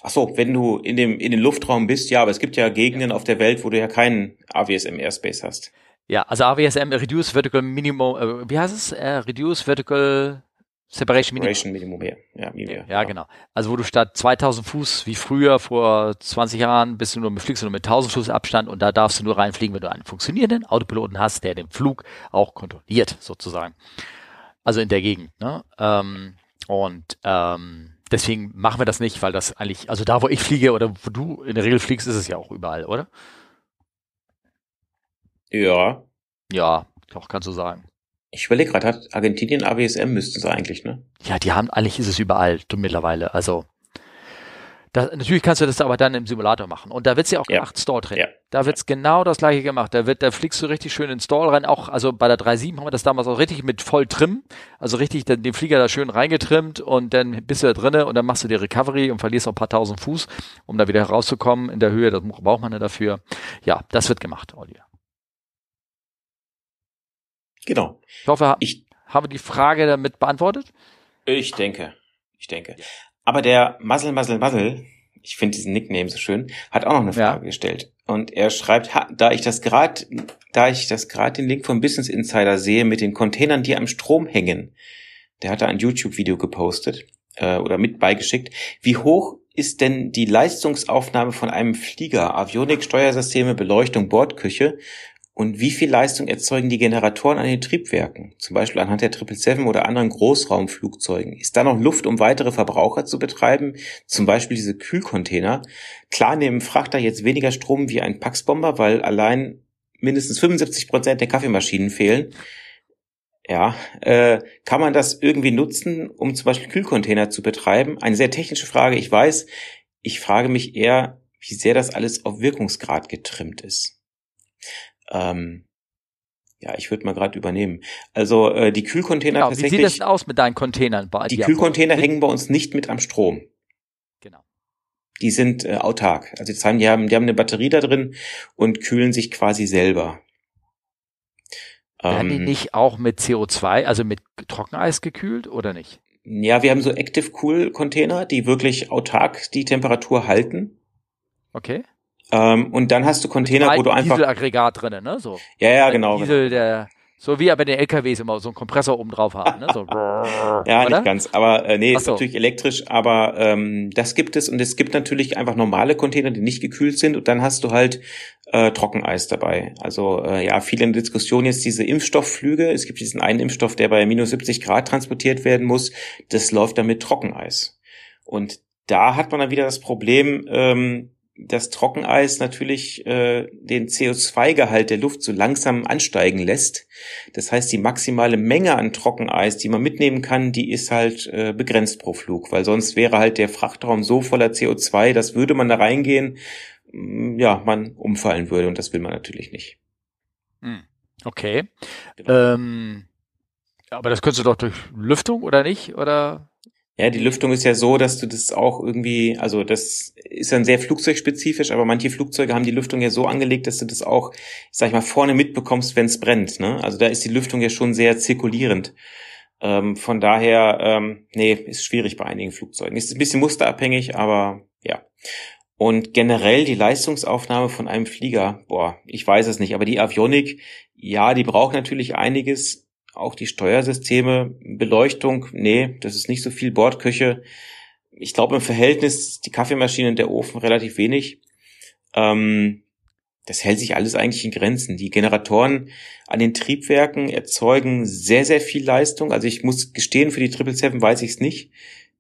Ach so, wenn du in dem in den Luftraum bist, ja, aber es gibt ja Gegenden auf der Welt, wo du ja keinen AWSM Airspace hast. Ja, also AWSM Reduce Vertical Minimum, äh, wie heißt es? Äh, Reduce Vertical Separation Minimum. Separation Minimum, ja. Ja, Minimum, ja, genau. Also wo du statt 2000 Fuß wie früher vor 20 Jahren bist du nur mit fliegst du nur mit 1000 Fuß Abstand und da darfst du nur reinfliegen, wenn du einen funktionierenden Autopiloten hast, der den Flug auch kontrolliert sozusagen. Also in der Gegend. Ne? Ähm, und ähm, deswegen machen wir das nicht, weil das eigentlich, also da, wo ich fliege oder wo du in der Regel fliegst, ist es ja auch überall, oder? Ja. Ja, doch, kannst du sagen. Ich überlege gerade, hat Argentinien AWSM müssten sie eigentlich, ne? Ja, die haben, eigentlich ist es überall mittlerweile. Also das, natürlich kannst du das aber dann im Simulator machen. Und da wird's ja auch ja. gemacht, Stall drin. Ja. Da wird's ja. genau das gleiche gemacht. Da wird, da fliegst du richtig schön in Stall rein. Auch, also bei der 3.7 haben wir das damals auch richtig mit voll Trim. Also richtig den, den Flieger da schön reingetrimmt und dann bist du da drinne und dann machst du die Recovery und verlierst noch ein paar tausend Fuß, um da wieder herauszukommen in der Höhe. Das braucht man ja dafür. Ja, das wird gemacht, Olli. Genau. Ich hoffe, ich habe die Frage damit beantwortet. Ich denke. Ich denke. Aber der Muzzle, Muzzle, Muzzle, ich finde diesen Nickname so schön, hat auch noch eine Frage ja. gestellt. Und er schreibt, da ich das gerade, da ich das gerade den Link vom Business Insider sehe mit den Containern, die am Strom hängen, der hat da ein YouTube-Video gepostet äh, oder mit beigeschickt. Wie hoch ist denn die Leistungsaufnahme von einem Flieger, Avionik, Steuersysteme, Beleuchtung, Bordküche und wie viel Leistung erzeugen die Generatoren an den Triebwerken, zum Beispiel anhand der 777 oder anderen Großraumflugzeugen? Ist da noch Luft, um weitere Verbraucher zu betreiben, zum Beispiel diese Kühlcontainer? Klar nehmen Frachter jetzt weniger Strom wie ein Paxbomber, weil allein mindestens 75 Prozent der Kaffeemaschinen fehlen. Ja, äh, kann man das irgendwie nutzen, um zum Beispiel Kühlcontainer zu betreiben? Eine sehr technische Frage, ich weiß. Ich frage mich eher, wie sehr das alles auf Wirkungsgrad getrimmt ist. Ähm, ja, ich würde mal gerade übernehmen. Also äh, die Kühlcontainer genau, tatsächlich. Wie sieht das denn aus mit deinen Containern? Bei, die, Kühlcontainer hängen bei uns nicht mit am Strom. Genau. Die sind äh, autark. Also die haben, die haben, die haben eine Batterie da drin und kühlen sich quasi selber. Werden ähm, die nicht auch mit CO2, also mit Trockeneis gekühlt oder nicht? Ja, wir haben so Active Cool Container, die wirklich autark die Temperatur halten. Okay. Ähm, und dann hast du Container, wo du einfach. Dieselaggregat drinnen, ne? So. Ja, ja, genau. Diesel, der, so wie aber den LKWs immer so einen Kompressor oben drauf haben, ne? So. ja, oder? nicht ganz. Aber äh, nee, Ach ist so. natürlich elektrisch, aber ähm, das gibt es und es gibt natürlich einfach normale Container, die nicht gekühlt sind und dann hast du halt äh, Trockeneis dabei. Also äh, ja, viele in der Diskussion jetzt diese Impfstoffflüge. Es gibt diesen einen Impfstoff, der bei minus 70 Grad transportiert werden muss. Das läuft dann mit Trockeneis. Und da hat man dann wieder das Problem, ähm, das Trockeneis natürlich äh, den CO2-Gehalt der Luft so langsam ansteigen lässt. Das heißt, die maximale Menge an Trockeneis, die man mitnehmen kann, die ist halt äh, begrenzt pro Flug, weil sonst wäre halt der Frachtraum so voller CO2, dass würde man da reingehen, mm, ja, man umfallen würde und das will man natürlich nicht. Hm, okay. Genau. Ähm, aber das könntest du doch durch Lüftung oder nicht? Oder ja, die Lüftung ist ja so, dass du das auch irgendwie, also das ist dann sehr flugzeugspezifisch, aber manche Flugzeuge haben die Lüftung ja so angelegt, dass du das auch, sag ich mal, vorne mitbekommst, wenn es brennt. Ne? Also da ist die Lüftung ja schon sehr zirkulierend. Ähm, von daher, ähm, nee, ist schwierig bei einigen Flugzeugen. Ist ein bisschen musterabhängig, aber ja. Und generell die Leistungsaufnahme von einem Flieger, boah, ich weiß es nicht, aber die Avionik, ja, die braucht natürlich einiges, auch die Steuersysteme, Beleuchtung, nee, das ist nicht so viel Bordküche. Ich glaube im Verhältnis die Kaffeemaschine und der Ofen relativ wenig. Ähm, das hält sich alles eigentlich in Grenzen. Die Generatoren an den Triebwerken erzeugen sehr, sehr viel Leistung. Also ich muss gestehen, für die 777 weiß ich es nicht.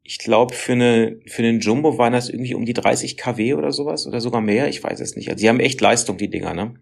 Ich glaube, für, eine, für einen Jumbo waren das irgendwie um die 30 kW oder sowas oder sogar mehr. Ich weiß es nicht. Also sie haben echt Leistung, die Dinger, ne?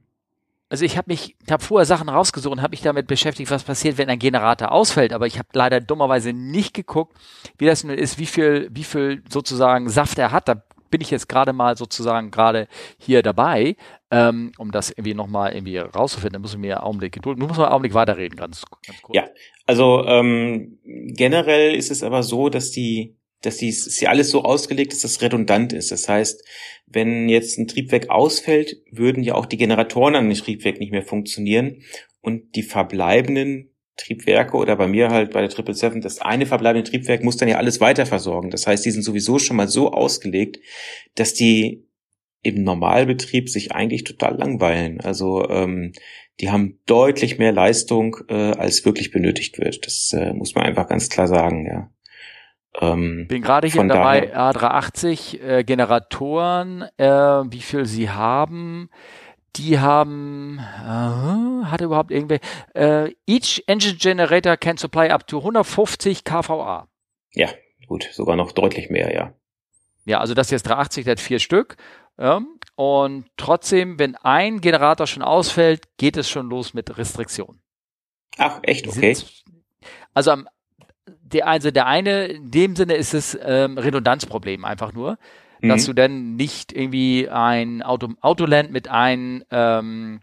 Also ich habe mich, habe vorher Sachen rausgesucht und habe mich damit beschäftigt, was passiert, wenn ein Generator ausfällt. Aber ich habe leider dummerweise nicht geguckt, wie das nun ist, wie viel, wie viel sozusagen Saft er hat. Da bin ich jetzt gerade mal sozusagen gerade hier dabei, ähm, um das irgendwie nochmal irgendwie rauszufinden. Da muss ich mir einen Augenblick gedulden. Du musst mal einen Augenblick weiterreden, ganz, ganz kurz. Ja, also ähm, generell ist es aber so, dass die dass ist ja alles so ausgelegt, dass das redundant ist. Das heißt, wenn jetzt ein Triebwerk ausfällt, würden ja auch die Generatoren an dem Triebwerk nicht mehr funktionieren und die verbleibenden Triebwerke oder bei mir halt bei der 777, das eine verbleibende Triebwerk muss dann ja alles weiter versorgen. Das heißt, die sind sowieso schon mal so ausgelegt, dass die im Normalbetrieb sich eigentlich total langweilen. Also ähm, die haben deutlich mehr Leistung, äh, als wirklich benötigt wird. Das äh, muss man einfach ganz klar sagen, ja. Ähm, Bin gerade hier dabei, A380 äh, Generatoren, äh, wie viel sie haben. Die haben, äh, hat überhaupt irgendwer, äh, each engine generator can supply up to 150 kVA. Ja, gut, sogar noch deutlich mehr, ja. Ja, also das hier ist 380, der hat vier Stück. Ja, und trotzdem, wenn ein Generator schon ausfällt, geht es schon los mit Restriktionen. Ach, echt? Okay. Also am der, also der eine, in dem Sinne ist es ähm, Redundanzproblem einfach nur, mhm. dass du dann nicht irgendwie ein Auto, Autoland mit ein ähm,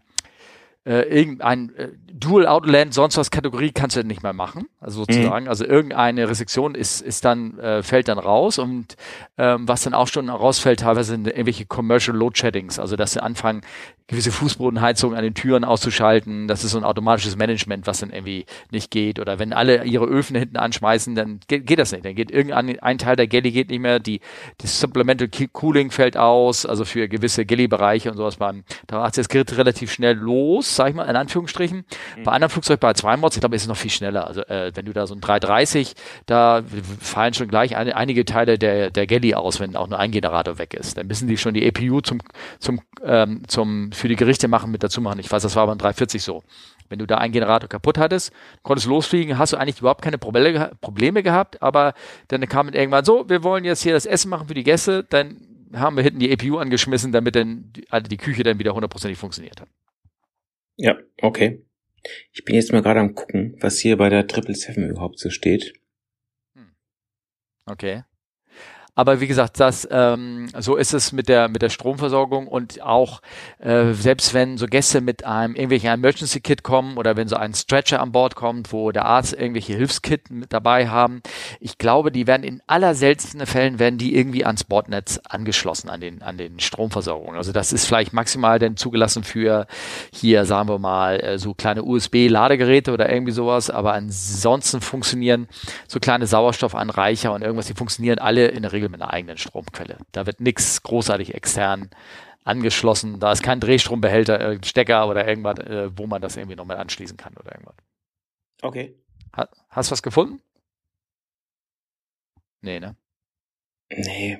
äh, irgendein äh, Dual Autoland, sonst was Kategorie kannst du nicht mehr machen, also sozusagen. Mhm. Also irgendeine Restriktion ist, ist dann, äh, fällt dann raus und ähm, was dann auch schon rausfällt, teilweise sind irgendwelche Commercial Load Sheddings, also dass sie anfangen, gewisse Fußbodenheizungen an den Türen auszuschalten. Das ist so ein automatisches Management, was dann irgendwie nicht geht. Oder wenn alle ihre Öfen hinten anschmeißen, dann geht, geht das nicht. Dann geht irgendein ein Teil der Galley geht nicht mehr. Die, das Supplemental Cooling fällt aus, also für gewisse Galley-Bereiche und sowas beim. Da macht das Gerät relativ schnell los Mods, sag ich mal, in Anführungsstrichen. Mhm. Bei anderen Flugzeugen bei zwei Mods, ich glaube, ist es noch viel schneller. Also äh, wenn du da so ein 330, da fallen schon gleich ein, einige Teile der, der Galley aus, wenn auch nur ein Generator weg ist. Dann müssen die schon die APU zum, zum, ähm, zum, für die Gerichte machen, mit dazu machen. Ich weiß, das war beim 340 so. Wenn du da einen Generator kaputt hattest, konntest losfliegen, hast du eigentlich überhaupt keine Probleme, Probleme gehabt, aber dann kam irgendwann so, wir wollen jetzt hier das Essen machen für die Gäste, dann haben wir hinten die APU angeschmissen, damit dann die, also die Küche dann wieder hundertprozentig funktioniert hat. Ja, okay. Ich bin jetzt mal gerade am gucken, was hier bei der 777 überhaupt so steht. Hm. Okay. Aber wie gesagt, das ähm, so ist es mit der mit der Stromversorgung und auch äh, selbst wenn so Gäste mit einem irgendwelchen Emergency Kit kommen oder wenn so ein Stretcher an Bord kommt, wo der Arzt irgendwelche Hilfskit mit dabei haben, ich glaube, die werden in aller seltensten Fällen werden die irgendwie ans Bordnetz angeschlossen an den an den Stromversorgungen. Also das ist vielleicht maximal denn zugelassen für hier sagen wir mal äh, so kleine USB Ladegeräte oder irgendwie sowas, aber ansonsten funktionieren so kleine Sauerstoffanreicher und irgendwas, die funktionieren alle in der Regel Regel mit einer eigenen Stromquelle. Da wird nichts großartig extern angeschlossen. Da ist kein Drehstrombehälter, Stecker oder irgendwas, äh, wo man das irgendwie noch mal anschließen kann oder irgendwas. Okay. Ha hast du was gefunden? Nee, ne? Nee.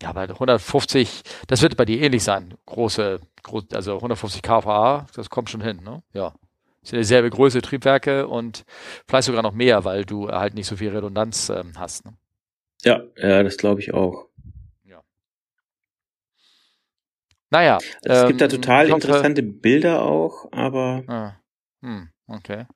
Ja, aber 150, das wird bei dir ähnlich sein. Große, groß, also 150 kVA, das kommt schon hin, ne? Ja. Das sind dieselbe Größe Triebwerke und vielleicht sogar noch mehr, weil du halt nicht so viel Redundanz ähm, hast. Ne? Ja, ja, das glaube ich auch. Ja. Naja. Also es ähm, gibt da ähm, total interessante Bilder auch, aber. Ah, hm, okay.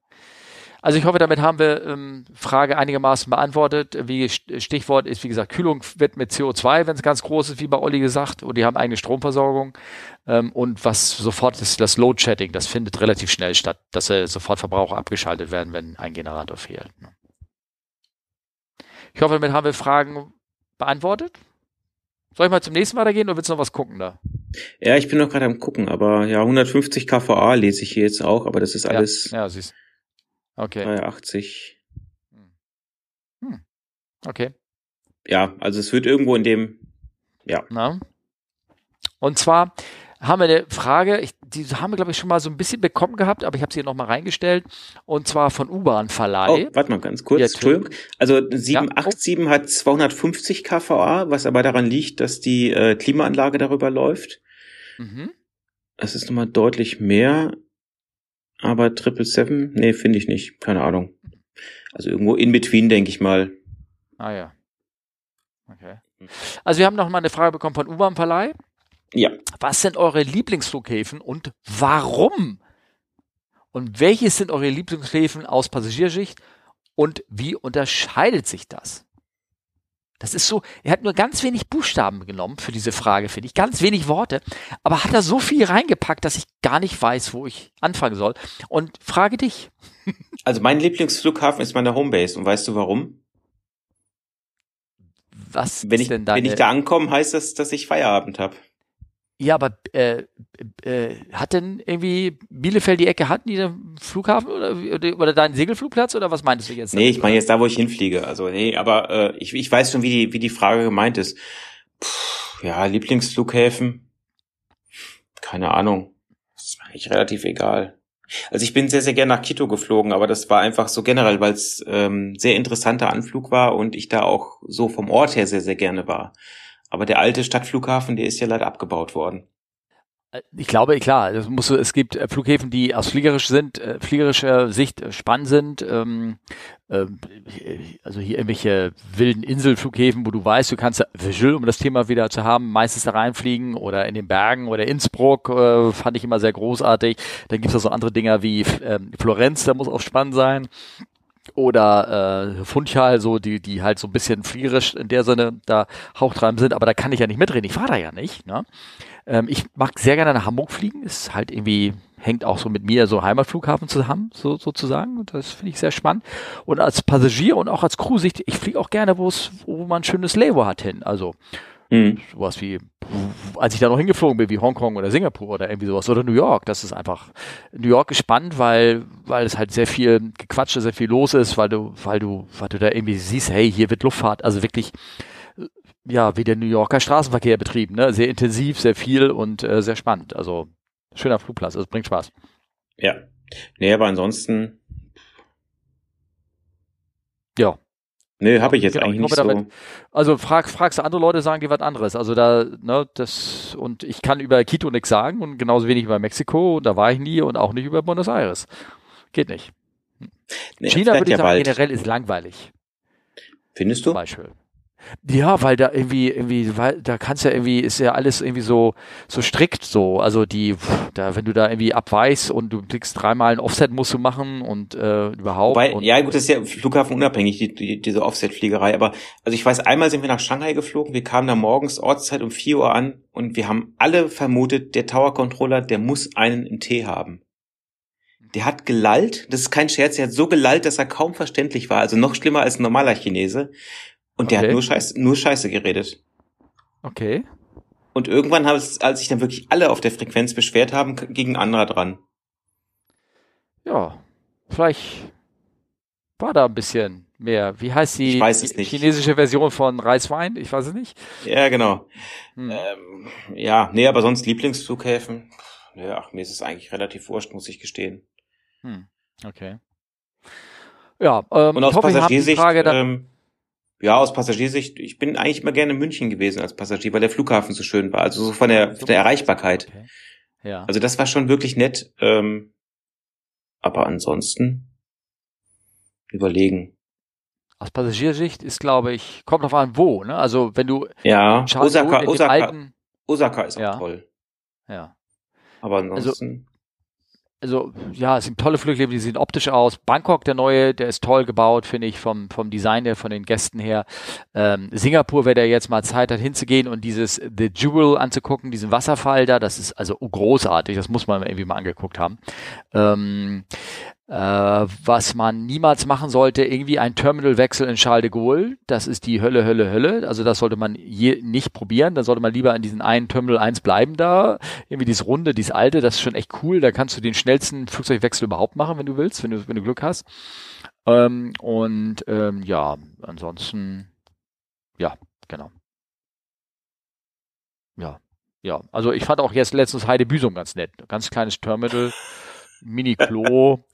Also ich hoffe, damit haben wir ähm, Frage einigermaßen beantwortet. Wie Stichwort ist, wie gesagt, Kühlung wird mit CO2, wenn es ganz groß ist, wie bei Olli gesagt, und die haben eigene Stromversorgung. Ähm, und was sofort ist, das Load-Chatting, das findet relativ schnell statt, dass äh, sofort Verbraucher abgeschaltet werden, wenn ein Generator fehlt. Ne? Ich hoffe, damit haben wir Fragen beantwortet. Soll ich mal zum nächsten weitergehen oder willst du noch was gucken da? Ja, ich bin noch gerade am gucken, aber ja, 150 kVA lese ich hier jetzt auch, aber das ist alles. Ja, ja siehst. Okay. 380. Hm. hm. Okay. Ja, also es wird irgendwo in dem, ja. Na? Und zwar, haben wir eine Frage, ich, die haben wir, glaube ich, schon mal so ein bisschen bekommen gehabt, aber ich habe sie hier nochmal reingestellt, und zwar von U-Bahn Verleih. Oh, warte mal ganz kurz, ja, Entschuldigung. Also 787 ja, oh. hat 250 kVA, was aber daran liegt, dass die äh, Klimaanlage darüber läuft. Mhm. Das ist nochmal deutlich mehr, aber 777, nee, finde ich nicht, keine Ahnung. Also irgendwo in between, denke ich mal. Ah ja. Okay. Also wir haben noch mal eine Frage bekommen von U-Bahn Verleih. Ja. Was sind eure Lieblingsflughäfen und warum? Und welche sind eure Lieblingshäfen aus Passagierschicht und wie unterscheidet sich das? Das ist so, er hat nur ganz wenig Buchstaben genommen für diese Frage, finde ich, ganz wenig Worte, aber hat da so viel reingepackt, dass ich gar nicht weiß, wo ich anfangen soll. Und frage dich. Also mein Lieblingsflughafen ist meine Homebase und weißt du warum? Was wenn ich, denn deine... Wenn ich da ankomme, heißt das, dass ich Feierabend habe. Ja, aber äh, äh, hat denn irgendwie Bielefeld die Ecke, hatten die einen Flughafen oder, oder, oder deinen Segelflugplatz oder was meintest du jetzt? Nee, ich meine jetzt da, wo ich hinfliege. Also nee, aber äh, ich, ich weiß schon, wie die, wie die Frage gemeint ist. Puh, ja, Lieblingsflughäfen? Keine Ahnung. Das ist eigentlich relativ egal. Also ich bin sehr, sehr gerne nach Quito geflogen, aber das war einfach so generell, weil es ähm, sehr interessanter Anflug war und ich da auch so vom Ort her sehr, sehr gerne war. Aber der alte Stadtflughafen, der ist ja leider abgebaut worden. Äh, ich glaube, klar, es, muss, es gibt äh, Flughäfen, die aus fliegerisch sind, äh, fliegerischer Sicht spannend sind. Ähm, äh, also hier irgendwelche wilden Inselflughäfen, wo du weißt, du kannst um das Thema wieder zu haben, meistens da reinfliegen oder in den Bergen oder Innsbruck, äh, fand ich immer sehr großartig. Dann gibt es auch so andere Dinger wie äh, Florenz, da muss auch spannend sein oder äh, Funchal, so die, die halt so ein bisschen flierisch in der Sinne da hauchtreibend sind, aber da kann ich ja nicht mitreden. Ich fahre da ja nicht. Ne? Ähm, ich mag sehr gerne nach Hamburg fliegen. Ist halt irgendwie, hängt auch so mit mir so Heimatflughafen zusammen, so sozusagen. Das finde ich sehr spannend. Und als Passagier und auch als Crew, ich, fliege auch gerne, wo es, wo man ein schönes Layover hat hin. Also Mhm. Sowas wie, als ich da noch hingeflogen bin, wie Hongkong oder Singapur oder irgendwie sowas oder New York. Das ist einfach, New York ist spannend, weil, weil es halt sehr viel Gequatsche, sehr viel los ist, weil du, weil du, weil du da irgendwie siehst, hey, hier wird Luftfahrt, also wirklich, ja, wie der New Yorker Straßenverkehr betrieben, ne? Sehr intensiv, sehr viel und äh, sehr spannend. Also Schöner Flugplatz, also bringt Spaß. Ja. Nee, aber ansonsten. Ja. Nee, habe ich jetzt genau, eigentlich nicht so. Damit, also frag, fragst du andere Leute, sagen die was anderes. Also da, ne, das, und ich kann über Quito nichts sagen und genauso wenig über Mexiko, da war ich nie und auch nicht über Buenos Aires. Geht nicht. Nee, China würde ich ja sagen, bald. generell ist langweilig. Findest du? Zum Beispiel. Ja, weil da irgendwie, irgendwie, weil da kannst ja irgendwie, ist ja alles irgendwie so, so strikt so. Also die, da, wenn du da irgendwie abweichst und du klickst dreimal ein Offset musst du machen und äh, überhaupt. Wobei, und, ja, gut, das ist ja Flughafen unabhängig, die, die, diese Offset-Fliegerei. Aber also ich weiß, einmal sind wir nach Shanghai geflogen, wir kamen da morgens Ortszeit um 4 Uhr an und wir haben alle vermutet, der Tower-Controller, der muss einen im Tee haben. Der hat gelallt, das ist kein Scherz, der hat so gelallt, dass er kaum verständlich war. Also noch schlimmer als ein normaler Chinese. Und der okay. hat nur Scheiße, nur Scheiße geredet. Okay. Und irgendwann haben es, als sich dann wirklich alle auf der Frequenz beschwert haben, ging ein anderer dran. Ja, vielleicht war da ein bisschen mehr. Wie heißt die, die chinesische Version von Reiswein? Ich weiß es nicht. Ja, genau. Hm. Ähm, ja, nee, aber sonst Lieblingsflughäfen. Ja, ach, mir ist es eigentlich relativ wurscht, muss ich gestehen. Hm. Okay. Ja, ähm, und aus Passagiersicht, Frage, ähm, ja, aus Passagiersicht, ich bin eigentlich immer gerne in München gewesen als Passagier, weil der Flughafen so schön war, also so von der, von der Erreichbarkeit. Okay. Ja. Also das war schon wirklich nett. Ähm, aber ansonsten überlegen. Aus Passagiersicht ist, glaube ich, kommt drauf an, wo, ne? Also wenn du ja Osaka, Osaka, alten, Osaka ist auch ja. toll. Ja. Aber also ansonsten. Also, also ja, es sind tolle Flugzeuge, die sehen optisch aus. Bangkok, der neue, der ist toll gebaut, finde ich, vom, vom Design her, von den Gästen her. Ähm, Singapur, wer da jetzt mal Zeit hat, hinzugehen und dieses The Jewel anzugucken, diesen Wasserfall da, das ist also großartig, das muss man irgendwie mal angeguckt haben. Ähm, äh, was man niemals machen sollte, irgendwie ein Terminalwechsel in Charles de Gaulle. Das ist die Hölle, Hölle, Hölle. Also das sollte man je nicht probieren. Da sollte man lieber an diesen einen Terminal 1 bleiben da. Irgendwie dieses runde, dieses alte, das ist schon echt cool. Da kannst du den schnellsten Flugzeugwechsel überhaupt machen, wenn du willst, wenn du, wenn du Glück hast. Ähm, und ähm, ja, ansonsten, ja, genau. Ja, ja. Also ich fand auch jetzt letztens Heide Büsum ganz nett. Ganz kleines Terminal. Mini-Klo.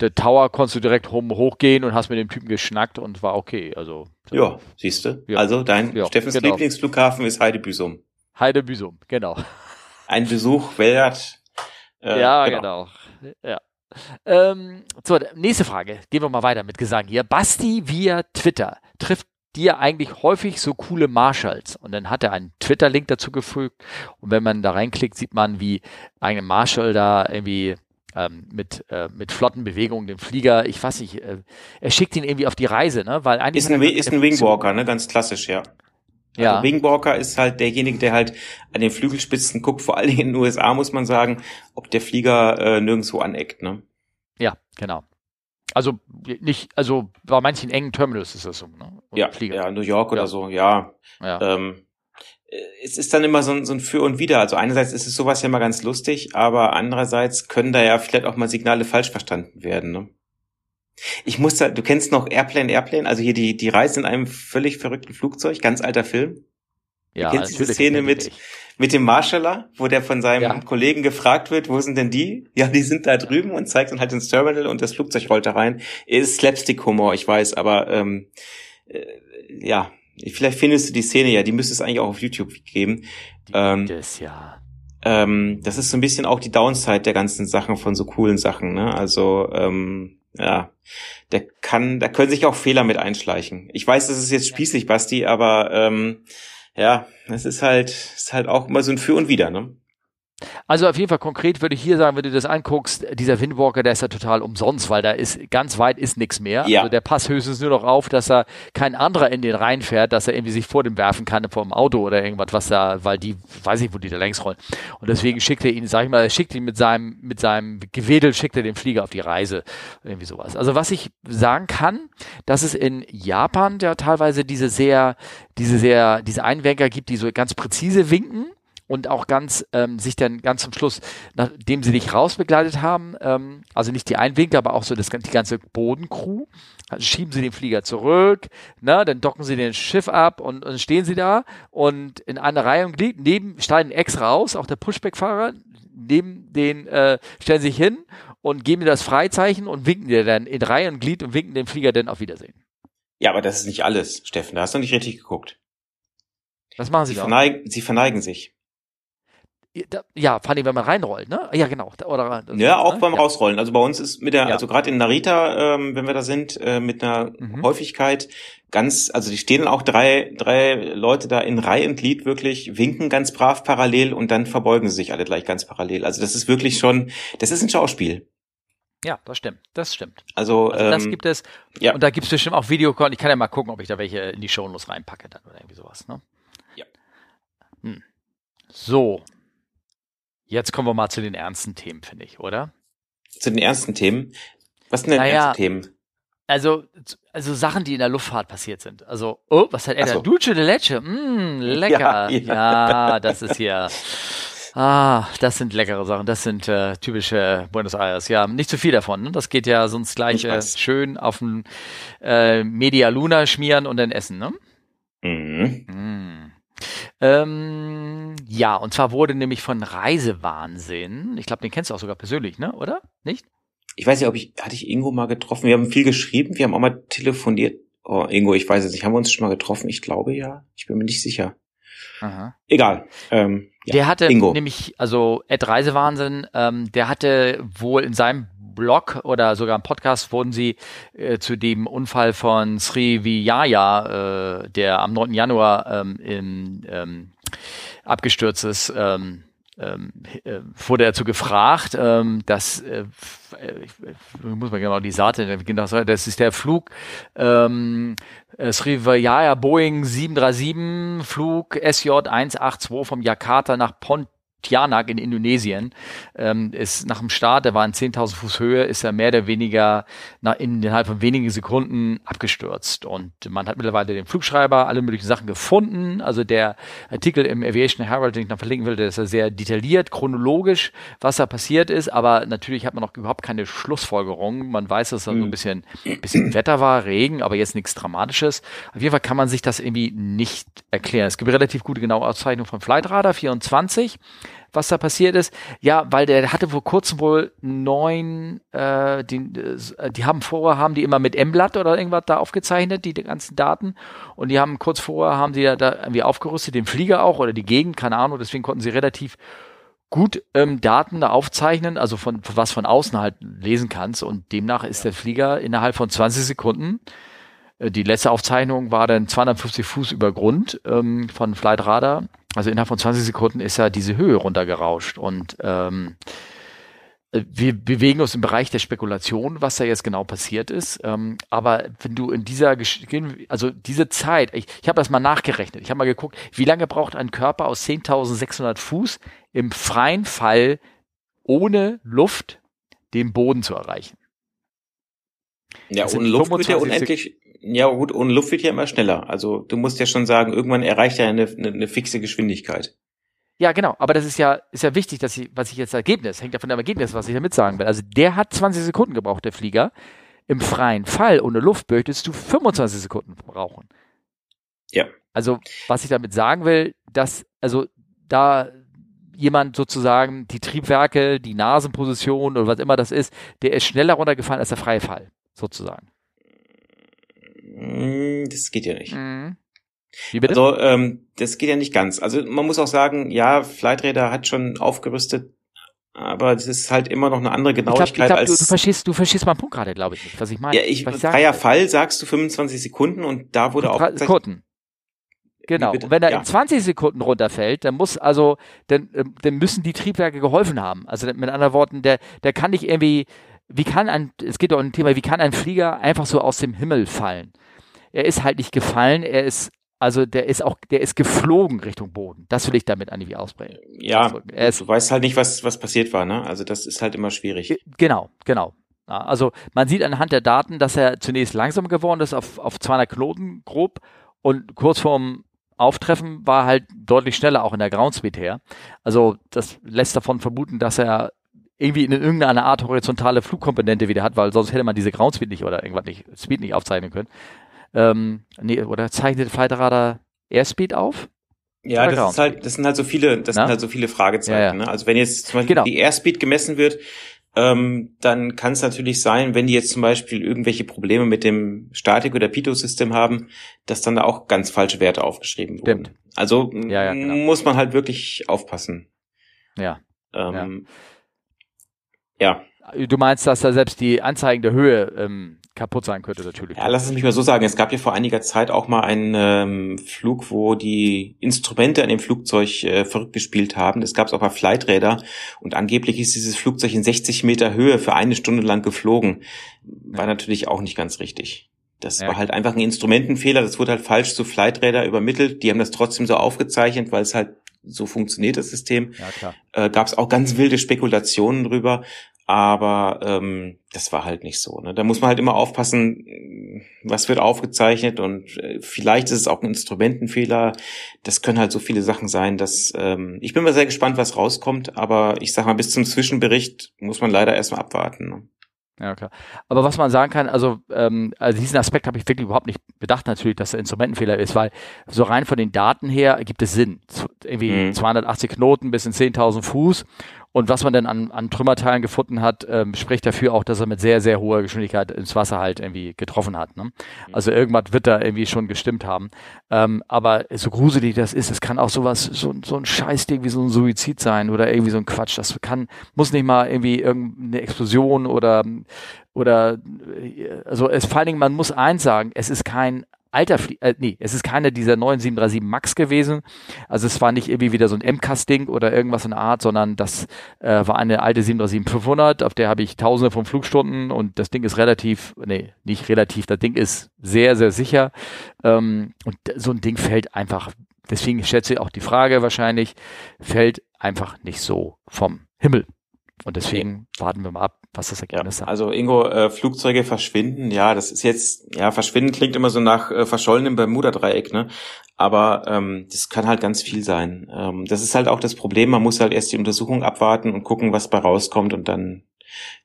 der Tower konntest du direkt hochgehen und hast mit dem Typen geschnackt und war okay. Also ja, siehst du. Ja. Also dein ja, Steffens genau. Lieblingsflughafen ist Heidebüsum. Heidebüsum, genau. Ein Besuch wert. Äh, ja, genau. genau. Ja. Ähm, so, nächste Frage. Gehen wir mal weiter mit Gesang hier. Basti via Twitter trifft dir eigentlich häufig so coole Marshalls. Und dann hat er einen Twitter-Link dazu gefügt. Und wenn man da reinklickt, sieht man, wie ein Marshall da irgendwie ähm, mit, äh, mit flotten Bewegungen den Flieger, ich weiß nicht, äh, er schickt ihn irgendwie auf die Reise, ne? Weil eigentlich ist ein, ist ein Wingwalker, ne? Ganz klassisch, ja. Ja. Also Wingwalker ist halt derjenige, der halt an den Flügelspitzen guckt, vor allen Dingen in den USA muss man sagen, ob der Flieger äh, nirgendwo aneckt, ne? Ja, genau. Also nicht, also bei manchen engen Terminals ist das so, ne? Ja, Flieger. ja, New York oder ja. so, ja. ja. Ähm, es ist dann immer so ein, so ein Für und Wider. Also einerseits ist es sowas ja mal ganz lustig, aber andererseits können da ja vielleicht auch mal Signale falsch verstanden werden. Ne? Ich muss da, du kennst noch Airplane, Airplane, also hier die, die Reise in einem völlig verrückten Flugzeug, ganz alter Film. Ja, du kennst diese Szene mit, mit dem Marshaller, wo der von seinem ja. Kollegen gefragt wird, wo sind denn die? Ja, die sind da drüben und zeigt dann halt ins Terminal und das Flugzeug rollt da rein. Ist Slapstick-Humor, ich weiß, aber ähm, äh, ja, Vielleicht findest du die Szene ja, die müsste es eigentlich auch auf YouTube geben. Ähm, das ja. Ähm, das ist so ein bisschen auch die Downside der ganzen Sachen von so coolen Sachen, ne? Also, ähm, ja, der kann, da können sich auch Fehler mit einschleichen. Ich weiß, das ist jetzt spießig, Basti, aber ähm, ja, es ist halt, ist halt auch immer so ein Für und Wider, ne? Also auf jeden Fall konkret würde ich hier sagen, wenn du das anguckst, dieser Windwalker, der ist ja total umsonst, weil da ist ganz weit ist nichts mehr. Ja. Also der passt höchstens nur noch auf, dass er kein anderer in den reinfährt, dass er irgendwie sich vor dem werfen kann vor dem Auto oder irgendwas, was da, weil die, weiß ich, wo die da längs rollen. Und deswegen schickt er ihn, sag ich mal, er schickt ihn mit seinem, mit seinem Gewedel, schickt er den Flieger auf die Reise. Irgendwie sowas. Also was ich sagen kann, dass es in Japan ja teilweise diese sehr, diese sehr, diese Einwenker gibt, die so ganz präzise winken und auch ganz ähm, sich dann ganz zum Schluss, nachdem sie dich rausbegleitet haben, ähm, also nicht die Einwinkel, aber auch so das, die ganze Bodencrew, also schieben sie den Flieger zurück, ne, dann docken sie den Schiff ab und, und stehen sie da und in einer Reihe und Glied, neben steigen Ex raus, auch der Pushback-Fahrer, nehmen den, äh, stellen sich hin und geben dir das Freizeichen und winken dir dann in Reihe und Glied und winken dem Flieger dann auf Wiedersehen. Ja, aber das ist nicht alles, Steffen. Da hast du nicht richtig geguckt. Was machen sie, Sie, da? verneigen, sie verneigen sich. Ja, vor allem, wenn man reinrollt, ne? Ja, genau. Oder, Ja, auch ne? beim Rausrollen. Also bei uns ist mit der, Ja. also gerade in Narita, ähm, wenn wir da sind, äh, mit einer Mhm. Häufigkeit ganz, also die stehen auch drei, drei Leute da in Reihe und Glied wirklich, winken ganz brav parallel und dann verbeugen sie sich alle gleich ganz parallel. Also das ist wirklich schon, das ist ein Schauspiel. Ja, das stimmt. Das stimmt. Also, Also das ähm, gibt es. ja. Und da gibt es bestimmt auch Videokonten. Ich kann ja mal gucken, ob ich da welche in die Shownotes reinpacke dann oder irgendwie sowas, ne? Ja. Hm. So. Jetzt kommen wir mal zu den ernsten Themen, finde ich, oder? zu den ersten Themen. Was sind denn Naja, erste Themen? Also, also Sachen, die in der Luftfahrt passiert sind. Also, oh, was hat er da? so. Dulce de Leche. Mm, lecker. Ja, Ja, ja. das ist hier. Ah, das sind leckere Sachen. Das sind äh, typische Buenos Aires. Ja, nicht zu viel davon. Ne? Das geht ja sonst gleich Ich äh, schön auf ein äh, Media Luna schmieren und dann essen. Ne? Mhm. Mm. Ähm, ja, und zwar wurde nämlich von Reisewahnsinn, ich glaube, den kennst du auch sogar persönlich, ne? Oder? Nicht? Ich weiß nicht, ob ich, hatte ich Ingo mal getroffen? Wir haben viel geschrieben, wir haben auch mal telefoniert. Oh, Ingo, ich weiß es nicht. Haben wir uns schon mal getroffen? Ich glaube ja. Ich bin mir nicht sicher. Aha. Egal. Ähm, ja. Der hatte Ingo. nämlich, also Ed Reisewahnsinn, ähm, der hatte wohl in seinem Blog oder sogar im Podcast wurden sie äh, zu dem Unfall von Sri Vijaya, äh, der am 9. Januar ähm, in, ähm, abgestürzt ist, ähm, ähm, äh, wurde dazu gefragt, ähm, dass, äh, äh, ich, muss mal genau die Seite, genau, das ist der Flug ähm, äh, Srivijaya Boeing 737 Flug SJ 182 vom Jakarta nach Pontianak in Indonesien ähm, ist nach dem Start, der war in 10.000 Fuß Höhe, ist er mehr oder weniger na, innerhalb von wenigen Sekunden abgestürzt. Und man hat mittlerweile den Flugschreiber, alle möglichen Sachen gefunden. Also der Artikel im Aviation Herald, den ich noch verlinken will, der ist ja sehr detailliert, chronologisch, was da passiert ist. Aber natürlich hat man noch überhaupt keine Schlussfolgerung. Man weiß, dass da so ein bisschen, bisschen Wetter war, Regen, aber jetzt nichts Dramatisches. Auf jeden Fall kann man sich das irgendwie nicht erklären. Es gibt relativ gute genaue Auszeichnung von Flightradar 24 was da passiert ist. Ja, weil der hatte vor kurzem wohl neun, äh, die, äh, die haben vorher, haben die immer mit M-Blatt oder irgendwas da aufgezeichnet, die, die ganzen Daten. Und die haben kurz vorher, haben die da, da irgendwie aufgerüstet, den Flieger auch oder die Gegend, keine Ahnung, deswegen konnten sie relativ gut ähm, Daten da aufzeichnen, also von was von außen halt lesen kannst. Und demnach ist der Flieger innerhalb von 20 Sekunden äh, die letzte Aufzeichnung war dann 250 Fuß über Grund ähm, von Flight Radar. Also innerhalb von 20 Sekunden ist ja diese Höhe runtergerauscht. Und ähm, äh, wir bewegen uns im Bereich der Spekulation, was da jetzt genau passiert ist. Ähm, aber wenn du in dieser, Gesch also diese Zeit, ich, ich habe das mal nachgerechnet, ich habe mal geguckt, wie lange braucht ein Körper aus 10.600 Fuß im freien Fall ohne Luft den Boden zu erreichen. Ja, ohne Luft wird ja 25 unendlich, ja gut, ohne Luft wird ja immer schneller. Also du musst ja schon sagen, irgendwann erreicht er eine, eine, eine fixe Geschwindigkeit. Ja, genau. Aber das ist ja, ist ja wichtig, dass ich, was ich jetzt Ergebnis, hängt ja von dem Ergebnis, was ich damit sagen will. Also der hat 20 Sekunden gebraucht, der Flieger. Im freien Fall ohne Luft möchtest du 25 Sekunden brauchen. Ja. Also, was ich damit sagen will, dass, also da jemand sozusagen die Triebwerke, die Nasenposition oder was immer das ist, der ist schneller runtergefallen als der freie Fall, sozusagen. Mm, Das geht ja nicht. Mhm. Wie bitte? Also ähm, das geht ja nicht ganz. Also man muss auch sagen, ja, Flightradar hat schon aufgerüstet, aber das ist halt immer noch eine andere ich glaube, Genauigkeit glaub, als du, du verstehst, du verstehst meinen Punkt gerade, glaube ich nicht, was ich meine. ja, ich, was ich freier. Fall sagst du 25 Sekunden und da wurde auch Sekunden. Genau. Und wenn er Ja. in 20 Sekunden runterfällt, dann muss also, dann, ähm, dann müssen die Triebwerke geholfen haben. Also mit anderen Worten, der, der kann nicht irgendwie, wie kann ein, es geht doch um ein Thema, wie kann ein Flieger einfach so aus dem Himmel fallen? Er ist halt nicht gefallen, er ist, also der ist auch, der ist geflogen Richtung Boden. Das will ich damit irgendwie ausbringen. ja, ist, du weißt halt nicht, was was passiert war, ne? Also das ist halt immer schwierig. Ge- Genau, genau. Also man sieht anhand der Daten, dass er zunächst langsam geworden ist auf, auf 200 Knoten grob und kurz vorm Auftreffen war halt deutlich schneller auch in der Groundspeed her. Also das lässt davon vermuten, dass er irgendwie in irgendeiner Art horizontale Flugkomponente wieder hat, weil sonst hätte man diese Groundspeed nicht oder irgendwas nicht, Speed nicht aufzeichnen können. Ähm, nee, oder zeichnet Flight Radar Airspeed auf? Ja, das ist halt, das sind halt so viele, das Na? sind halt so viele Fragezeichen. Ja, ja. Ne? Also wenn jetzt zum Beispiel genau. die Airspeed gemessen wird, ähm, dann kann es natürlich sein, wenn die jetzt zum Beispiel irgendwelche Probleme mit dem Statik- oder Pitot-System haben, dass dann da auch ganz falsche Werte aufgeschrieben wurden. Stimmt. Also ja, genau. muss man halt wirklich aufpassen. Ja. Ähm, ja. Ja. Du meinst, dass da selbst die Anzeigen der Höhe ähm, kaputt sein könnte natürlich. Ja, lass es mich mal so sagen. Es gab ja vor einiger Zeit auch mal einen ähm, Flug, wo die Instrumente an dem Flugzeug äh, verrückt gespielt haben. Das gab es auch bei Flighträder und angeblich ist dieses Flugzeug in 60 Meter Höhe für eine Stunde lang geflogen. War natürlich auch nicht ganz richtig. Das ja. war halt einfach ein Instrumentenfehler. Das wurde halt falsch zu Flighträder übermittelt. Die haben das trotzdem so aufgezeichnet, weil es halt so funktioniert das System. Ja, klar. Äh, Gab es auch ganz wilde Spekulationen drüber aber ähm, das war halt nicht so. Ne? Da muss man halt immer aufpassen, was wird aufgezeichnet und äh, vielleicht ist es auch ein Instrumentenfehler. Das können halt so viele Sachen sein, dass ähm, ich bin mal sehr gespannt, was rauskommt, aber ich sag mal, bis zum Zwischenbericht muss man leider erstmal abwarten. Ne? Ja, klar. Aber was man sagen kann, also, ähm, also diesen Aspekt habe ich wirklich überhaupt nicht bedacht, natürlich, dass der Instrumentenfehler ist, weil so rein von den Daten her gibt es Sinn. Irgendwie mhm. 280 Knoten bis in 10.000 Fuß und was man dann an, an Trümmerteilen gefunden hat, ähm, spricht dafür auch, dass er mit sehr, sehr hoher Geschwindigkeit ins Wasser halt irgendwie getroffen hat. Ne? Mhm. Also irgendwas wird da irgendwie schon gestimmt haben. Ähm, aber so gruselig das ist, es kann auch sowas, so, so ein Scheißding wie so ein Suizid sein oder irgendwie so ein Quatsch. Das kann, muss nicht mal irgendwie irgendeine Explosion oder oder also es vor allen Dingen, man muss eins sagen, es ist kein alter Flie äh, nee, es ist keine dieser neuen 737 Max gewesen. Also es war nicht irgendwie wieder so ein MCAS-Ding oder irgendwas in der Art, sondern das äh, war eine alte 737-500, auf der habe ich tausende von Flugstunden und das Ding ist relativ, nee, nicht relativ, das Ding ist sehr, sehr sicher. Ähm, und so ein Ding fällt einfach, deswegen schätze ich auch die Frage wahrscheinlich, fällt einfach nicht so vom Himmel. Und deswegen warten wir mal ab, was das Ergebnis ja, sagt. Also Ingo, äh, Flugzeuge verschwinden, ja, das ist jetzt, ja, verschwinden klingt immer so nach äh, verschollenem Bermuda-Dreieck, ne? Aber ähm, das kann halt ganz viel sein. Ähm, das ist halt auch das Problem, man muss halt erst die Untersuchung abwarten und gucken, was bei rauskommt und dann,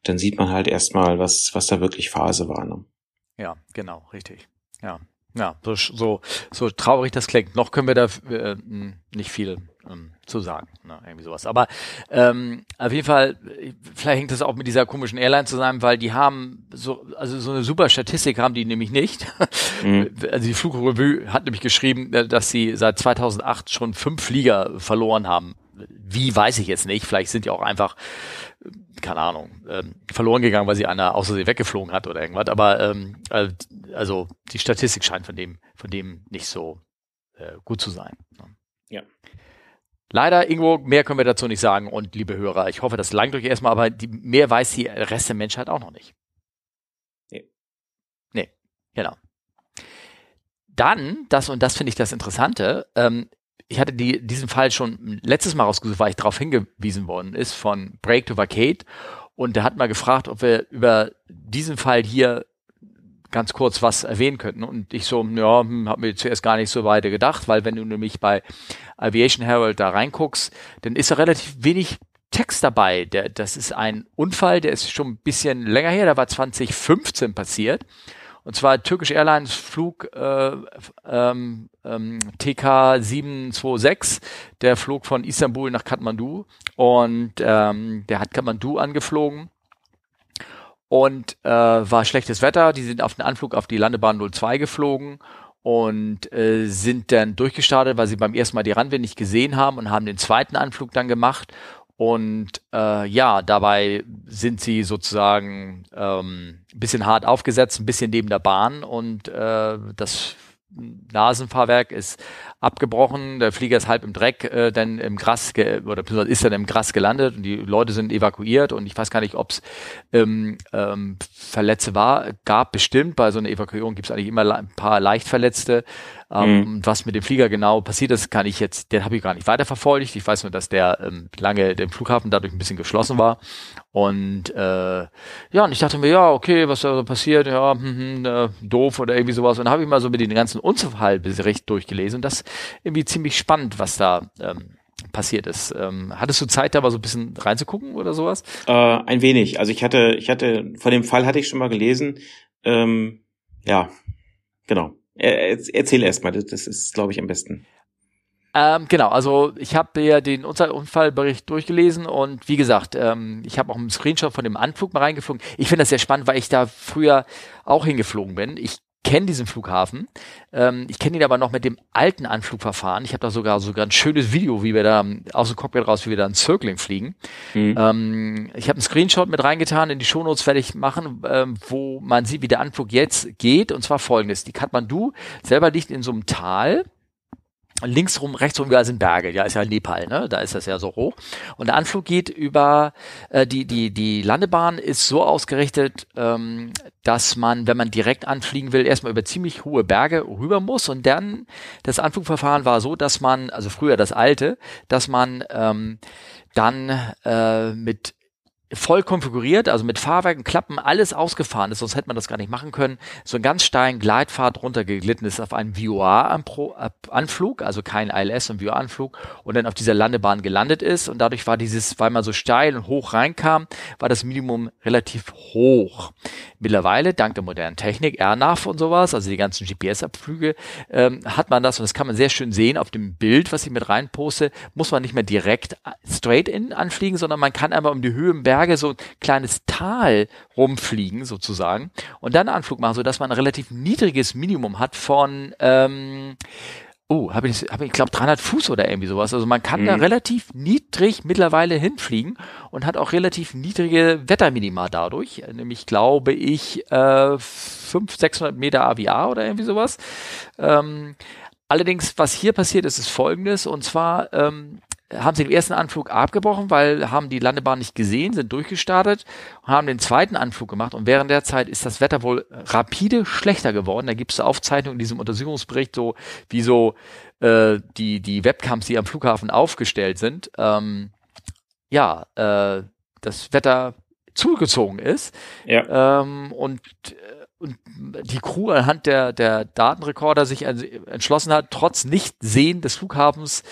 dann sieht man halt erstmal, was, was da wirklich Phase war. Ne? Ja, genau, richtig. Ja. Ja, so, so, so traurig das klingt. Noch können wir da äh, nicht viel ähm, zu sagen. Ne? Irgendwie sowas. Aber ähm, auf jeden Fall, vielleicht hängt das auch mit dieser komischen Airline zusammen, weil die haben so, also so eine super Statistik haben die nämlich nicht. Mhm. Also die Flugrevue hat nämlich geschrieben, dass sie seit 2008 schon fünf Flieger verloren haben. Wie, weiß ich jetzt nicht. Vielleicht sind die auch einfach keine Ahnung, ähm, verloren gegangen, weil sie einer außer sie weggeflogen hat oder irgendwas. Aber ähm, äh, also die Statistik scheint von dem, von dem nicht so äh, gut zu sein. Ne? Ja. Leider, Ingo, mehr können wir dazu nicht sagen. Und liebe Hörer, ich hoffe, das langt euch erstmal, aber die, mehr weiß die Rest der Menschheit auch noch nicht. Nee. Nee, genau. Dann, das, und das finde ich das Interessante, ähm, ich hatte die, diesen Fall schon letztes Mal rausgesucht, weil ich darauf hingewiesen worden ist von Break to Vacate. Und der hat mal gefragt, ob wir über diesen Fall hier ganz kurz was erwähnen könnten. Und ich so, ja, hm, habe mir zuerst gar nicht so weiter gedacht, weil wenn du nämlich bei Aviation Herald da reinguckst, dann ist da relativ wenig Text dabei. Der, das ist ein Unfall, der ist schon ein bisschen länger her, der war 2015 passiert. Und zwar Turkish Airlines Flug äh, ähm, ähm, TK 726, der flog von Istanbul nach Kathmandu und ähm, der hat Kathmandu angeflogen und äh, war schlechtes Wetter. Die sind auf den Anflug auf die Landebahn 02 geflogen und äh, sind dann durchgestartet, weil sie beim ersten Mal die Runway nicht gesehen haben und haben den zweiten Anflug dann gemacht. Und äh, ja, dabei sind sie sozusagen ähm, ein bisschen hart aufgesetzt, ein bisschen neben der Bahn. Und äh, das Nasenfahrwerk ist abgebrochen, der Flieger ist halb im Dreck, äh, dann im Gras oder ist dann im Gras gelandet und die Leute sind evakuiert und ich weiß gar nicht, ob es ähm, ähm, Verletzte war, gab bestimmt, bei so einer Evakuierung gibt es eigentlich immer ein paar Leichtverletzte. Ähm, mhm. Was mit dem Flieger genau passiert ist, kann ich jetzt, den habe ich gar nicht weiterverfolgt. Ich weiß nur, dass der ähm, lange der Flughafen dadurch ein bisschen geschlossen war. Und äh, ja, und ich dachte mir, ja, okay, was da so passiert, ja, hm, hm, äh, doof oder irgendwie sowas. Und dann habe ich mal so mit den ganzen Unfallbericht durchgelesen und das irgendwie ziemlich spannend, was da ähm, passiert ist. Ähm, hattest du Zeit, da mal so ein bisschen reinzugucken oder sowas? Äh, ein wenig. Also ich hatte, ich hatte, von dem Fall hatte ich schon mal gelesen. Ähm, ja, genau. Er, erzähl erst mal, das ist, glaube ich, am besten. Ähm, genau, also ich habe ja den Unfallbericht durchgelesen und wie gesagt, ähm, ich habe auch einen Screenshot von dem Anflug mal reingeflogen. Ich finde das sehr spannend, weil ich da früher auch hingeflogen bin. Ich kenne diesen Flughafen. Ähm, ich kenne ihn aber noch mit dem alten Anflugverfahren. Ich habe da sogar sogar ein schönes Video, wie wir da aus dem Cockpit raus, wie wir da ein Circling fliegen. Mhm. Ähm, ich habe einen Screenshot mit reingetan, in die Shownotes werde ich machen, ähm, wo man sieht, wie der Anflug jetzt geht. Und zwar folgendes. Die Kathmandu selber liegt in so einem Tal links rum, rechts rum überall sind Berge. Ja, ist ja Nepal, ne? Da ist das ja so hoch. Und der Anflug geht über äh, die die die Landebahn ist so ausgerichtet, ähm, dass man, wenn man direkt anfliegen will, erstmal über ziemlich hohe Berge rüber muss und dann das Anflugverfahren war so, dass man, also früher das alte, dass man ähm, dann äh, mit voll konfiguriert, also mit Fahrwerken, Klappen, alles ausgefahren ist, sonst hätte man das gar nicht machen können, so einen ganz steilen Gleitpfad runtergeglitten ist auf einen VOA-Anflug, also kein ILS und VOA-Anflug und dann auf dieser Landebahn gelandet ist und dadurch war dieses, weil man so steil und hoch reinkam, war das Minimum relativ hoch. Mittlerweile, dank der modernen Technik, AirNav und sowas, also die ganzen GPS-Abflüge, ähm, hat man das und das kann man sehr schön sehen auf dem Bild, was ich mit reinposte, muss man nicht mehr direkt straight in anfliegen, sondern man kann einmal um die Höhe im Berg Berge so ein kleines Tal rumfliegen sozusagen und dann Anflug machen, so dass man ein relativ niedriges Minimum hat von ähm, Oh, habe ich, hab ich glaube 300 Fuß oder irgendwie sowas. Also man kann mhm. da relativ niedrig mittlerweile hinfliegen und hat auch relativ niedrige Wetterminima dadurch. Nämlich glaube ich äh, 500, 600 Meter AVA oder irgendwie sowas. Ähm, allerdings, was hier passiert ist, ist folgendes. Und zwar ähm, haben sie den ersten Anflug abgebrochen, weil haben die Landebahn nicht gesehen, sind durchgestartet und haben den zweiten Anflug gemacht. Und während der Zeit ist das Wetter wohl rapide schlechter geworden. Da gibt es Aufzeichnungen in diesem Untersuchungsbericht, so wie so äh, die, die Webcams, die am Flughafen aufgestellt sind. Ähm, ja, äh, das Wetter zugezogen ist. Ja. Ähm, und äh, und die Crew anhand der, der Datenrekorder sich entschlossen hat, trotz Nichtsehen des Flughafens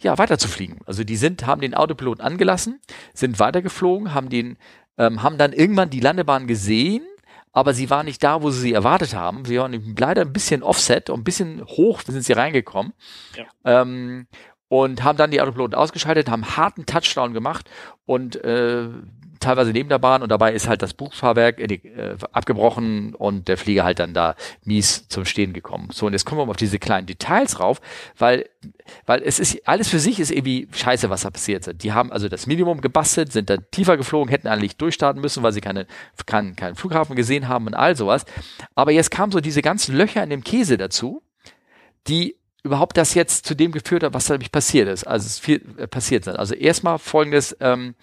ja, weiterzufliegen. Also die sind, haben den Autopilot angelassen, sind weitergeflogen, haben den, ähm, haben dann irgendwann die Landebahn gesehen, aber sie war nicht da, wo sie sie erwartet haben. Sie waren leider ein bisschen offset und ein bisschen hoch sind sie reingekommen. Ja. Ähm, und haben dann die Autopilot ausgeschaltet, haben harten Touchdown gemacht und äh, teilweise neben der Bahn und dabei ist halt das Buchfahrwerk äh, äh, abgebrochen und der Flieger halt dann da mies zum Stehen gekommen. So, und jetzt kommen wir mal auf diese kleinen Details rauf, weil, weil es ist, alles für sich ist irgendwie scheiße, was da passiert ist. Die haben also das Minimum gebastelt, sind da tiefer geflogen, hätten eigentlich durchstarten müssen, weil sie keine, keinen, keinen Flughafen gesehen haben und all sowas. Aber jetzt kamen so diese ganzen Löcher in dem Käse dazu, die überhaupt das jetzt zu dem geführt hat, was da nämlich passiert ist. Also es viel äh, passiert sind. Also erstmal folgendes, ähm,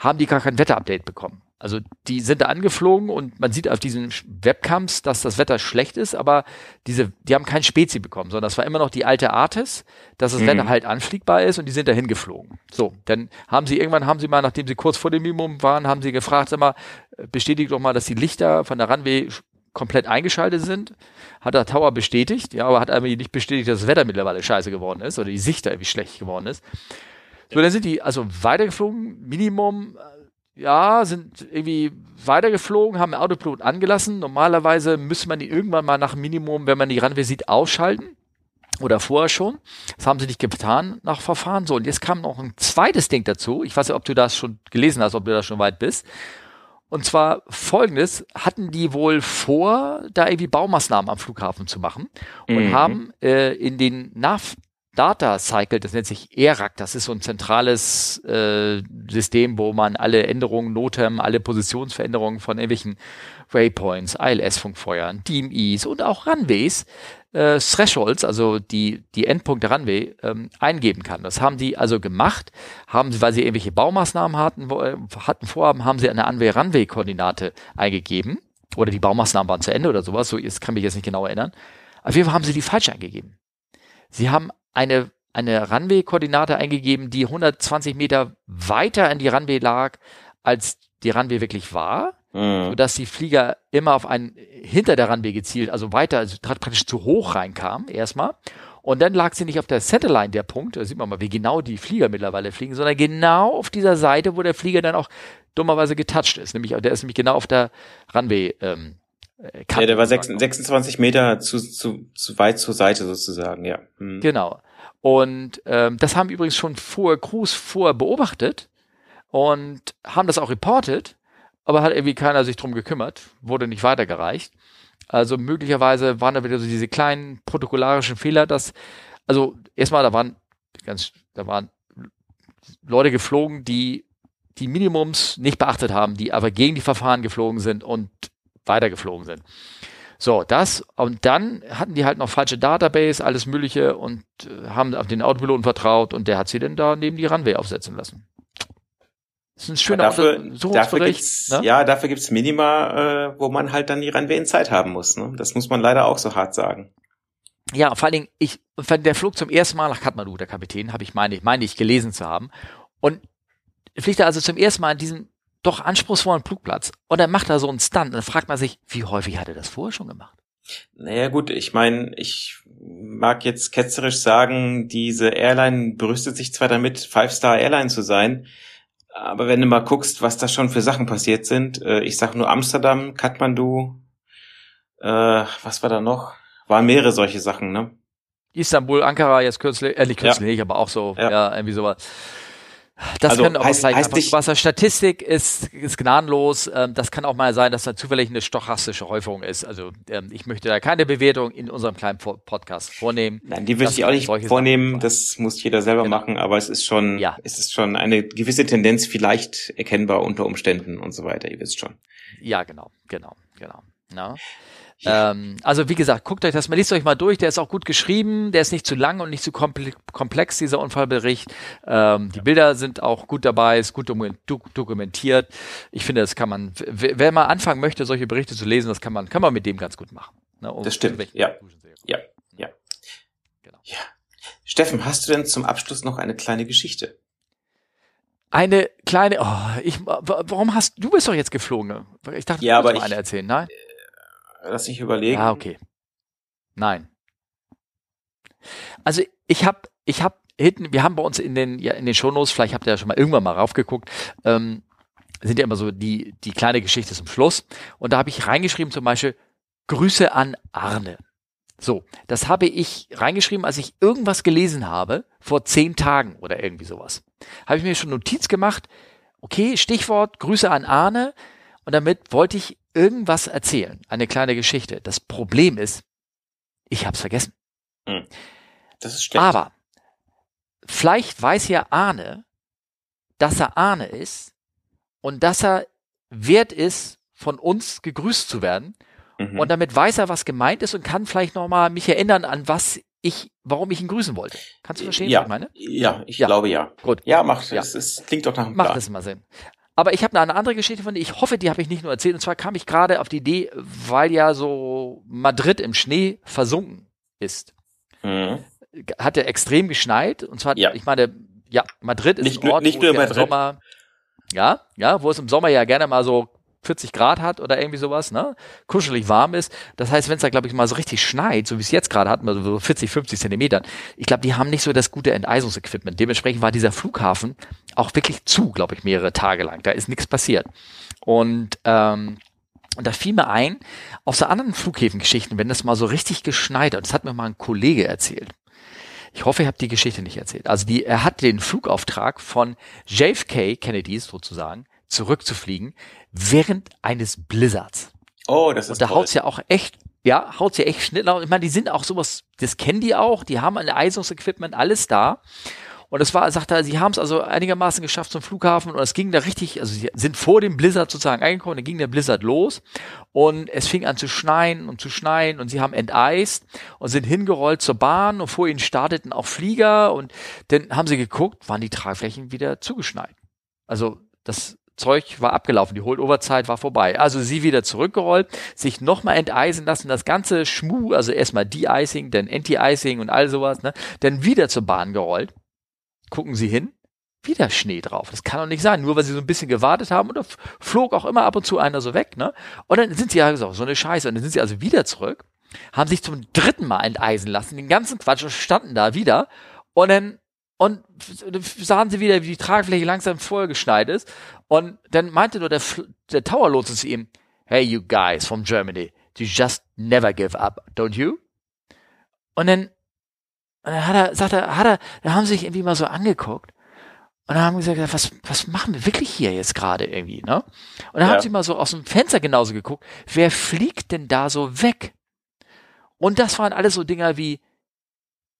haben die gar kein Wetterupdate bekommen. Also die sind da angeflogen und man sieht auf diesen Webcams, dass das Wetter schlecht ist, aber diese, die haben kein Spezi bekommen, sondern das war immer noch die alte Artis, dass das mhm. Wetter halt anfliegbar ist und die sind da hingeflogen. So, dann haben sie irgendwann, haben sie mal, nachdem sie kurz vor dem Minimum waren, haben sie gefragt, sag mal, bestätigt doch mal, dass die Lichter von der Runway komplett eingeschaltet sind. Hat der Tower bestätigt, ja, aber hat aber nicht bestätigt, dass das Wetter mittlerweile scheiße geworden ist oder die Sicht da irgendwie schlecht geworden ist. So, dann sind die also weitergeflogen, Minimum, äh, ja, sind irgendwie weitergeflogen, haben Autopilot angelassen. Normalerweise müsste man ihn irgendwann mal nach Minimum, wenn man die Runway sieht, ausschalten. Oder vorher schon. Das haben sie nicht getan nach Verfahren. So, und jetzt kam noch ein zweites Ding dazu. Ich weiß nicht, ob du das schon gelesen hast, ob du da schon weit bist. Und zwar folgendes, hatten die wohl vor, da irgendwie Baumaßnahmen am Flughafen zu machen und mhm. haben äh, in den NAV Data Cycle, das nennt sich ERAC, das ist so ein zentrales äh, System, wo man alle Änderungen, Notem, alle Positionsveränderungen von irgendwelchen Waypoints, ILS-Funkfeuern, DMEs und auch Runways, äh, Thresholds, also die, die Endpunkte Runway, ähm, eingeben kann. Das haben die also gemacht, haben sie, weil sie irgendwelche Baumaßnahmen hatten, wo, hatten vorhaben, haben sie eine Runway-Runway-Koordinate eingegeben. Oder die Baumaßnahmen waren zu Ende oder sowas, so das kann mich jetzt nicht genau erinnern. Auf jeden Fall haben sie die falsch eingegeben. Sie haben eine, eine Runway-Koordinate eingegeben, die 120 Meter weiter in die Runway lag, als die Runway wirklich war, mhm. sodass die Flieger immer auf einen hinter der Runway gezielt, also weiter, also praktisch zu hoch reinkam, erstmal. Und dann lag sie nicht auf der Satellite, der Punkt, da sieht man mal, wie genau die Flieger mittlerweile fliegen, sondern genau auf dieser Seite, wo der Flieger dann auch dummerweise getoucht ist. Nämlich, der ist nämlich genau auf der Runway ähm, äh, ja, der war 26, 26 Meter zu, zu, zu weit zur Seite sozusagen, ja. Hm. Genau. Und ähm, das haben übrigens schon vorher Crews vorher beobachtet und haben das auch reportet, aber hat irgendwie keiner sich drum gekümmert, wurde nicht weitergereicht. Also möglicherweise waren da wieder so diese kleinen protokollarischen Fehler, dass, also erstmal, da waren ganz, da waren Leute geflogen, die die Minimums nicht beachtet haben, die aber gegen die Verfahren geflogen sind und weitergeflogen sind. So, das und dann hatten die halt noch falsche Database, alles Mögliche und äh, haben auf den Autopiloten vertraut und der hat sie dann da neben die Runway aufsetzen lassen. Das ist ein schöner dafür, dafür gibt's, ne? Ja, dafür gibt's Minima, äh, wo man halt dann die Runway in Zeit haben muss. Ne? Das muss man leider auch so hart sagen. Ja, vor allen Dingen, ich, der flog zum ersten Mal nach Kathmandu, der Kapitän, habe ich meine, meine ich gelesen zu haben. Und fliegt er also zum ersten Mal an diesem doch anspruchsvollen Flugplatz und dann macht er so einen Stunt und dann fragt man sich, wie häufig hat er das vorher schon gemacht? Naja gut, ich meine, ich mag jetzt ketzerisch sagen, diese Airline berüstet sich zwar damit, Five-Star Airline zu sein, aber wenn du mal guckst, was da schon für Sachen passiert sind, äh, ich sag nur Amsterdam, Kathmandu, äh, was war da noch? Waren mehrere solche Sachen, ne? Istanbul, Ankara jetzt kürzlich, äh, nicht kürzlich, ja. aber auch so, ja, ja irgendwie sowas. Das also, kann auch heißt, heißt nicht, Wasser. Statistik ist, ist gnadenlos. Ähm, das kann auch mal sein, dass da zufällig eine stochastische Häufung ist. Also ähm, ich möchte da keine Bewertung in unserem kleinen Podcast vornehmen. Nein, die würde ich auch nicht vornehmen. Sachen. Das muss jeder selber genau. machen. Aber es ist schon, ja. es ist schon eine gewisse Tendenz vielleicht erkennbar unter Umständen und so weiter. Ihr wisst schon. Ja, genau, genau, genau. Ähm, also wie gesagt, guckt euch das mal, liest euch mal durch. Der ist auch gut geschrieben, der ist nicht zu lang und nicht zu komplex, dieser Unfallbericht. Ähm, die Bilder sind auch gut dabei, ist gut dokumentiert. Ich finde, das kann man, wer mal anfangen möchte, solche Berichte zu lesen, das kann man, kann man mit dem ganz gut machen. Ne? Um das stimmt, ja. Ja, ja. Genau. ja. Steffen, hast du denn zum Abschluss noch eine kleine Geschichte? Eine kleine, oh, ich, warum hast, du bist doch jetzt geflogen. Ich dachte, ja, du aber ich, eine erzählen, nein? Lass mich überlegen. Ah, okay. Nein. Also ich habe, ich habe hinten, wir haben bei uns in den, ja, in den Shownotes, vielleicht habt ihr ja schon mal irgendwann mal raufgeguckt, ähm, sind ja immer so die, die kleine Geschichte zum Schluss. Und da habe ich reingeschrieben zum Beispiel, Grüße an Arne. So, das habe ich reingeschrieben, als ich irgendwas gelesen habe, vor zehn Tagen oder irgendwie sowas. Habe ich mir schon Notiz gemacht, okay, Stichwort Grüße an Arne. Und damit wollte ich irgendwas erzählen, eine kleine Geschichte. Das Problem ist, ich hab's vergessen. Hm. Das ist schlecht. Aber vielleicht weiß ja Arne, dass er Arne ist und dass er wert ist, von uns gegrüßt zu werden. Mhm. Und damit weiß er, was gemeint ist und kann vielleicht nochmal mich erinnern an was ich, warum ich ihn grüßen wollte. Kannst du verstehen, ja. was ich meine? Ja, ich ja. glaube ja. Gut. Ja, macht ja. Es, es klingt doch nach einem Plan. Macht das mal Sinn. Aber ich habe eine andere Geschichte von dir. Ich hoffe, die habe ich nicht nur erzählt. Und zwar kam ich gerade auf die Idee, weil ja so Madrid im Schnee versunken ist. Mhm. Hat ja extrem geschneit. Und zwar, ja. ich meine, ja, Madrid ist nicht ein Ort, nur, nicht nur Madrid. im Sommer, ja, ja, wo es im Sommer ja gerne mal so 40 Grad hat oder irgendwie sowas, ne? Kuschelig warm ist. Das heißt, wenn es da, glaube ich, mal so richtig schneit, so wie es jetzt gerade hatten, also so 40, 50 Zentimetern, ich glaube, die haben nicht so das gute Enteisungsequipment. Dementsprechend war dieser Flughafen auch wirklich zu, glaube ich, mehrere Tage lang. Da ist nichts passiert. Und ähm, und da fiel mir ein, aus so anderen Flughäfengeschichten, wenn das mal so richtig geschneit hat, das hat mir mal ein Kollege erzählt. Ich hoffe, ihr habt die Geschichte nicht erzählt. Also die, er hat den Flugauftrag von JFK Kennedys sozusagen zurückzufliegen während eines Blizzards. Oh, das ist Und da haut's ja auch echt, ja, haut's ja echt schneller. Ich meine, die sind auch sowas, das kennen die auch, die haben ein Eisungsequipment, alles da. Und es war, sagt er, sie haben es also einigermaßen geschafft zum Flughafen und es ging da richtig, also sie sind vor dem Blizzard sozusagen eingekommen, dann ging der Blizzard los und es fing an zu schneien und zu schneien und sie haben enteist und sind hingerollt zur Bahn und vor ihnen starteten auch Flieger und dann haben sie geguckt, waren die Tragflächen wieder zugeschneit. Also das Zeug war abgelaufen, die Holdover-Zeit war vorbei. Also sie wieder zurückgerollt, sich nochmal enteisen lassen, das ganze Schmu, also erstmal De-Icing, dann Anti-Icing und all sowas, ne, dann wieder zur Bahn gerollt. Gucken sie hin, wieder Schnee drauf. Das kann doch nicht sein, nur weil sie so ein bisschen gewartet haben oder flog auch immer ab und zu einer so weg, ne? Und dann sind sie ja so, so eine Scheiße. Und dann sind sie also wieder zurück, haben sich zum dritten Mal enteisen lassen, den ganzen Quatsch und standen da wieder. Und dann und sahen sie wieder, wie die Tragfläche langsam vollgeschneit ist. Und dann meinte nur der, der Towerlotse zu ihm, hey you guys from Germany, you just never give up, don't you? Und dann Und dann hat er, sagt er, hat er, da haben sie sich irgendwie mal so angeguckt. Und dann haben sie gesagt, was, was machen wir wirklich hier jetzt gerade irgendwie, ne? Und dann Ja. haben sie mal so aus dem Fenster genauso geguckt, wer fliegt denn da so weg? Und das waren alles so Dinger wie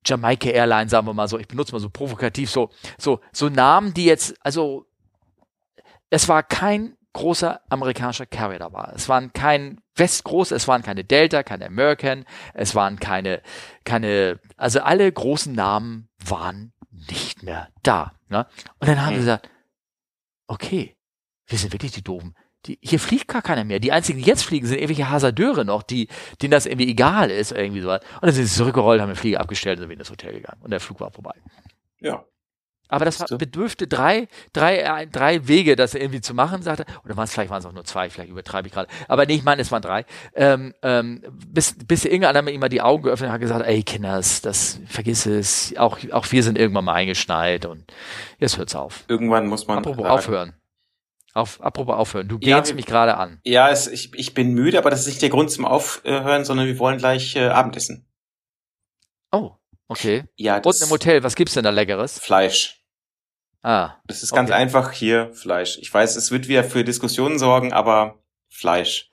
Jamaica Airlines, sagen wir mal so, ich benutze mal so provokativ so, so, so Namen, die jetzt, also, es war kein großer amerikanischer Carrier dabei. Es waren kein Westgroß, es waren keine Delta, keine American, es waren keine, keine, also alle großen Namen waren nicht mehr da. Ne? Und dann haben Hm. sie gesagt, okay, wir sind wirklich die Doofen. Die, hier fliegt gar keiner mehr. Die einzigen, die jetzt fliegen, sind irgendwelche Hasardeure noch, die, denen das irgendwie egal ist, irgendwie so. Und dann sind sie zurückgerollt, haben den Flieger abgestellt und sind wieder ins Hotel gegangen. Und der Flug war vorbei. Ja. Aber das bedürfte drei, drei, drei Wege, das irgendwie zu machen, sagte er. Oder waren es vielleicht waren es auch nur zwei, vielleicht übertreibe ich gerade. Aber nee, ich meine, es waren drei. Ähm, ähm, bis, bis hat mir immer die Augen geöffnet und hat gesagt, ey Kinders, das vergiss es. Auch, auch wir sind irgendwann mal eingeschneit und jetzt hört's auf. Irgendwann muss man. Apropos sagen. aufhören. Auf, apropos aufhören. Du Ja, gehst wir- mich gerade an. Ja, es, ich, ich bin müde, aber das ist nicht der Grund zum Aufhören, sondern wir wollen gleich äh, Abendessen. Oh, okay. Ja, Und im Hotel, was gibt's denn da Leckeres? Fleisch. Ah, Das ist ganz Okay. einfach hier Fleisch. Ich weiß, es wird wieder für Diskussionen sorgen, aber Fleisch.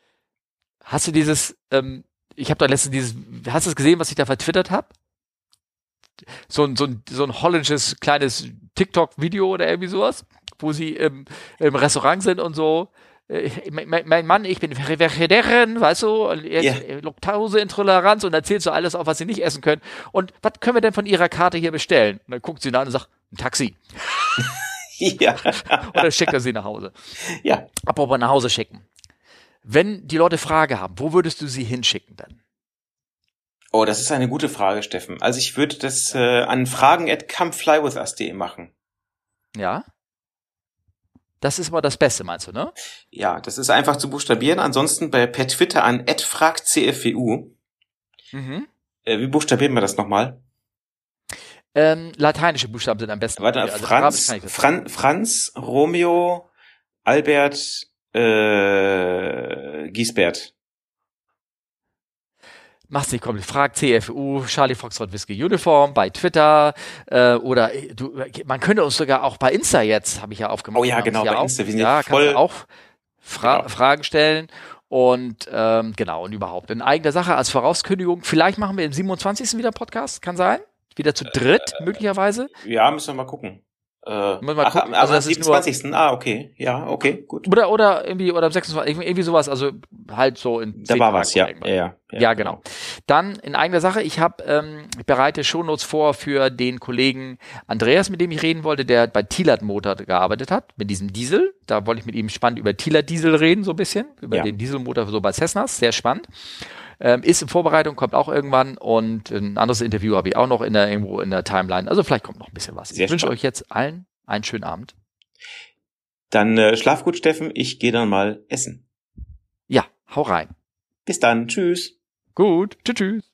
Hast du dieses, ähm, ich habe da letztens dieses, hast du es gesehen, was ich da vertwittert habe? So ein, so ein, so ein holländisches kleines TikTok-Video oder irgendwie sowas, wo sie im, im Restaurant sind und so. äh, Mein, mein- Mann, ich bin Vegetarian, weißt du, er- Ja. Laktoseintoleranz und erzählt so alles auf, was sie nicht essen können. Und was können wir denn von ihrer Karte hier bestellen? Und dann guckt sie ihn an und sagt, ein Taxi. ja. Dann schickt er sie nach Hause. ja. Apropos nach Hause schicken. Wenn die Leute Frage haben, wo würdest du sie hinschicken dann? Oh, das ist eine gute Frage, Steffen. Also ich würde das äh, an fragen at comeflywithus.de machen. Ja? Das ist aber das Beste, meinst du, ne? Ja, das ist einfach zu buchstabieren. Ansonsten bei, per Twitter an fragcfwu. Mhm. Äh, wie buchstabieren wir das nochmal? Ähm, lateinische Buchstaben sind am besten. Warte, Also Franz, Fran, Franz, Romeo, Albert, äh, Giesbert. Mach's nicht komplett. Frag CFU, Charlie Foxtrot Whisky Uniform bei Twitter äh, oder äh, du, man könnte uns sogar auch bei Insta jetzt, habe ich ja aufgemacht. Oh ja, genau, bei auch, Insta. Wir sind ja, voll- du auch Fra Genau. Fragen stellen und ähm, genau und überhaupt in eigener Sache als Vorauskündigung. Vielleicht machen wir im 27. wieder Podcast, kann sein. Wieder zu dritt möglicherweise. Ja, müssen wir mal gucken. Äh, ach, am- Also am das ist nur- 27. Ah, okay. Ja, okay, gut. Oder oder irgendwie oder am 26. irgendwie, sowas. Also halt so in Da war Tagen was, ja. Ja, ja, Ja, genau. Dann in eigener Sache, ich habe ähm, ich bereite Shownotes vor für den Kollegen Andreas, mit dem ich reden wollte, der bei Thielert Motor gearbeitet hat, mit diesem Diesel. Da wollte ich mit ihm spannend über Thielert Diesel reden, so ein bisschen, über Ja. den Dieselmotor so bei Cessnas, sehr spannend. Ähm, ist in Vorbereitung, kommt auch irgendwann und ein anderes Interview habe ich auch noch in der, irgendwo in der Timeline. Also vielleicht kommt noch ein bisschen was. Sehr ich wünsche euch jetzt allen einen schönen Abend. Dann äh, schlaf gut, Steffen. Ich gehe dann mal essen. Ja, hau rein. Bis dann. Tschüss. Gut, tschüss. tschüss.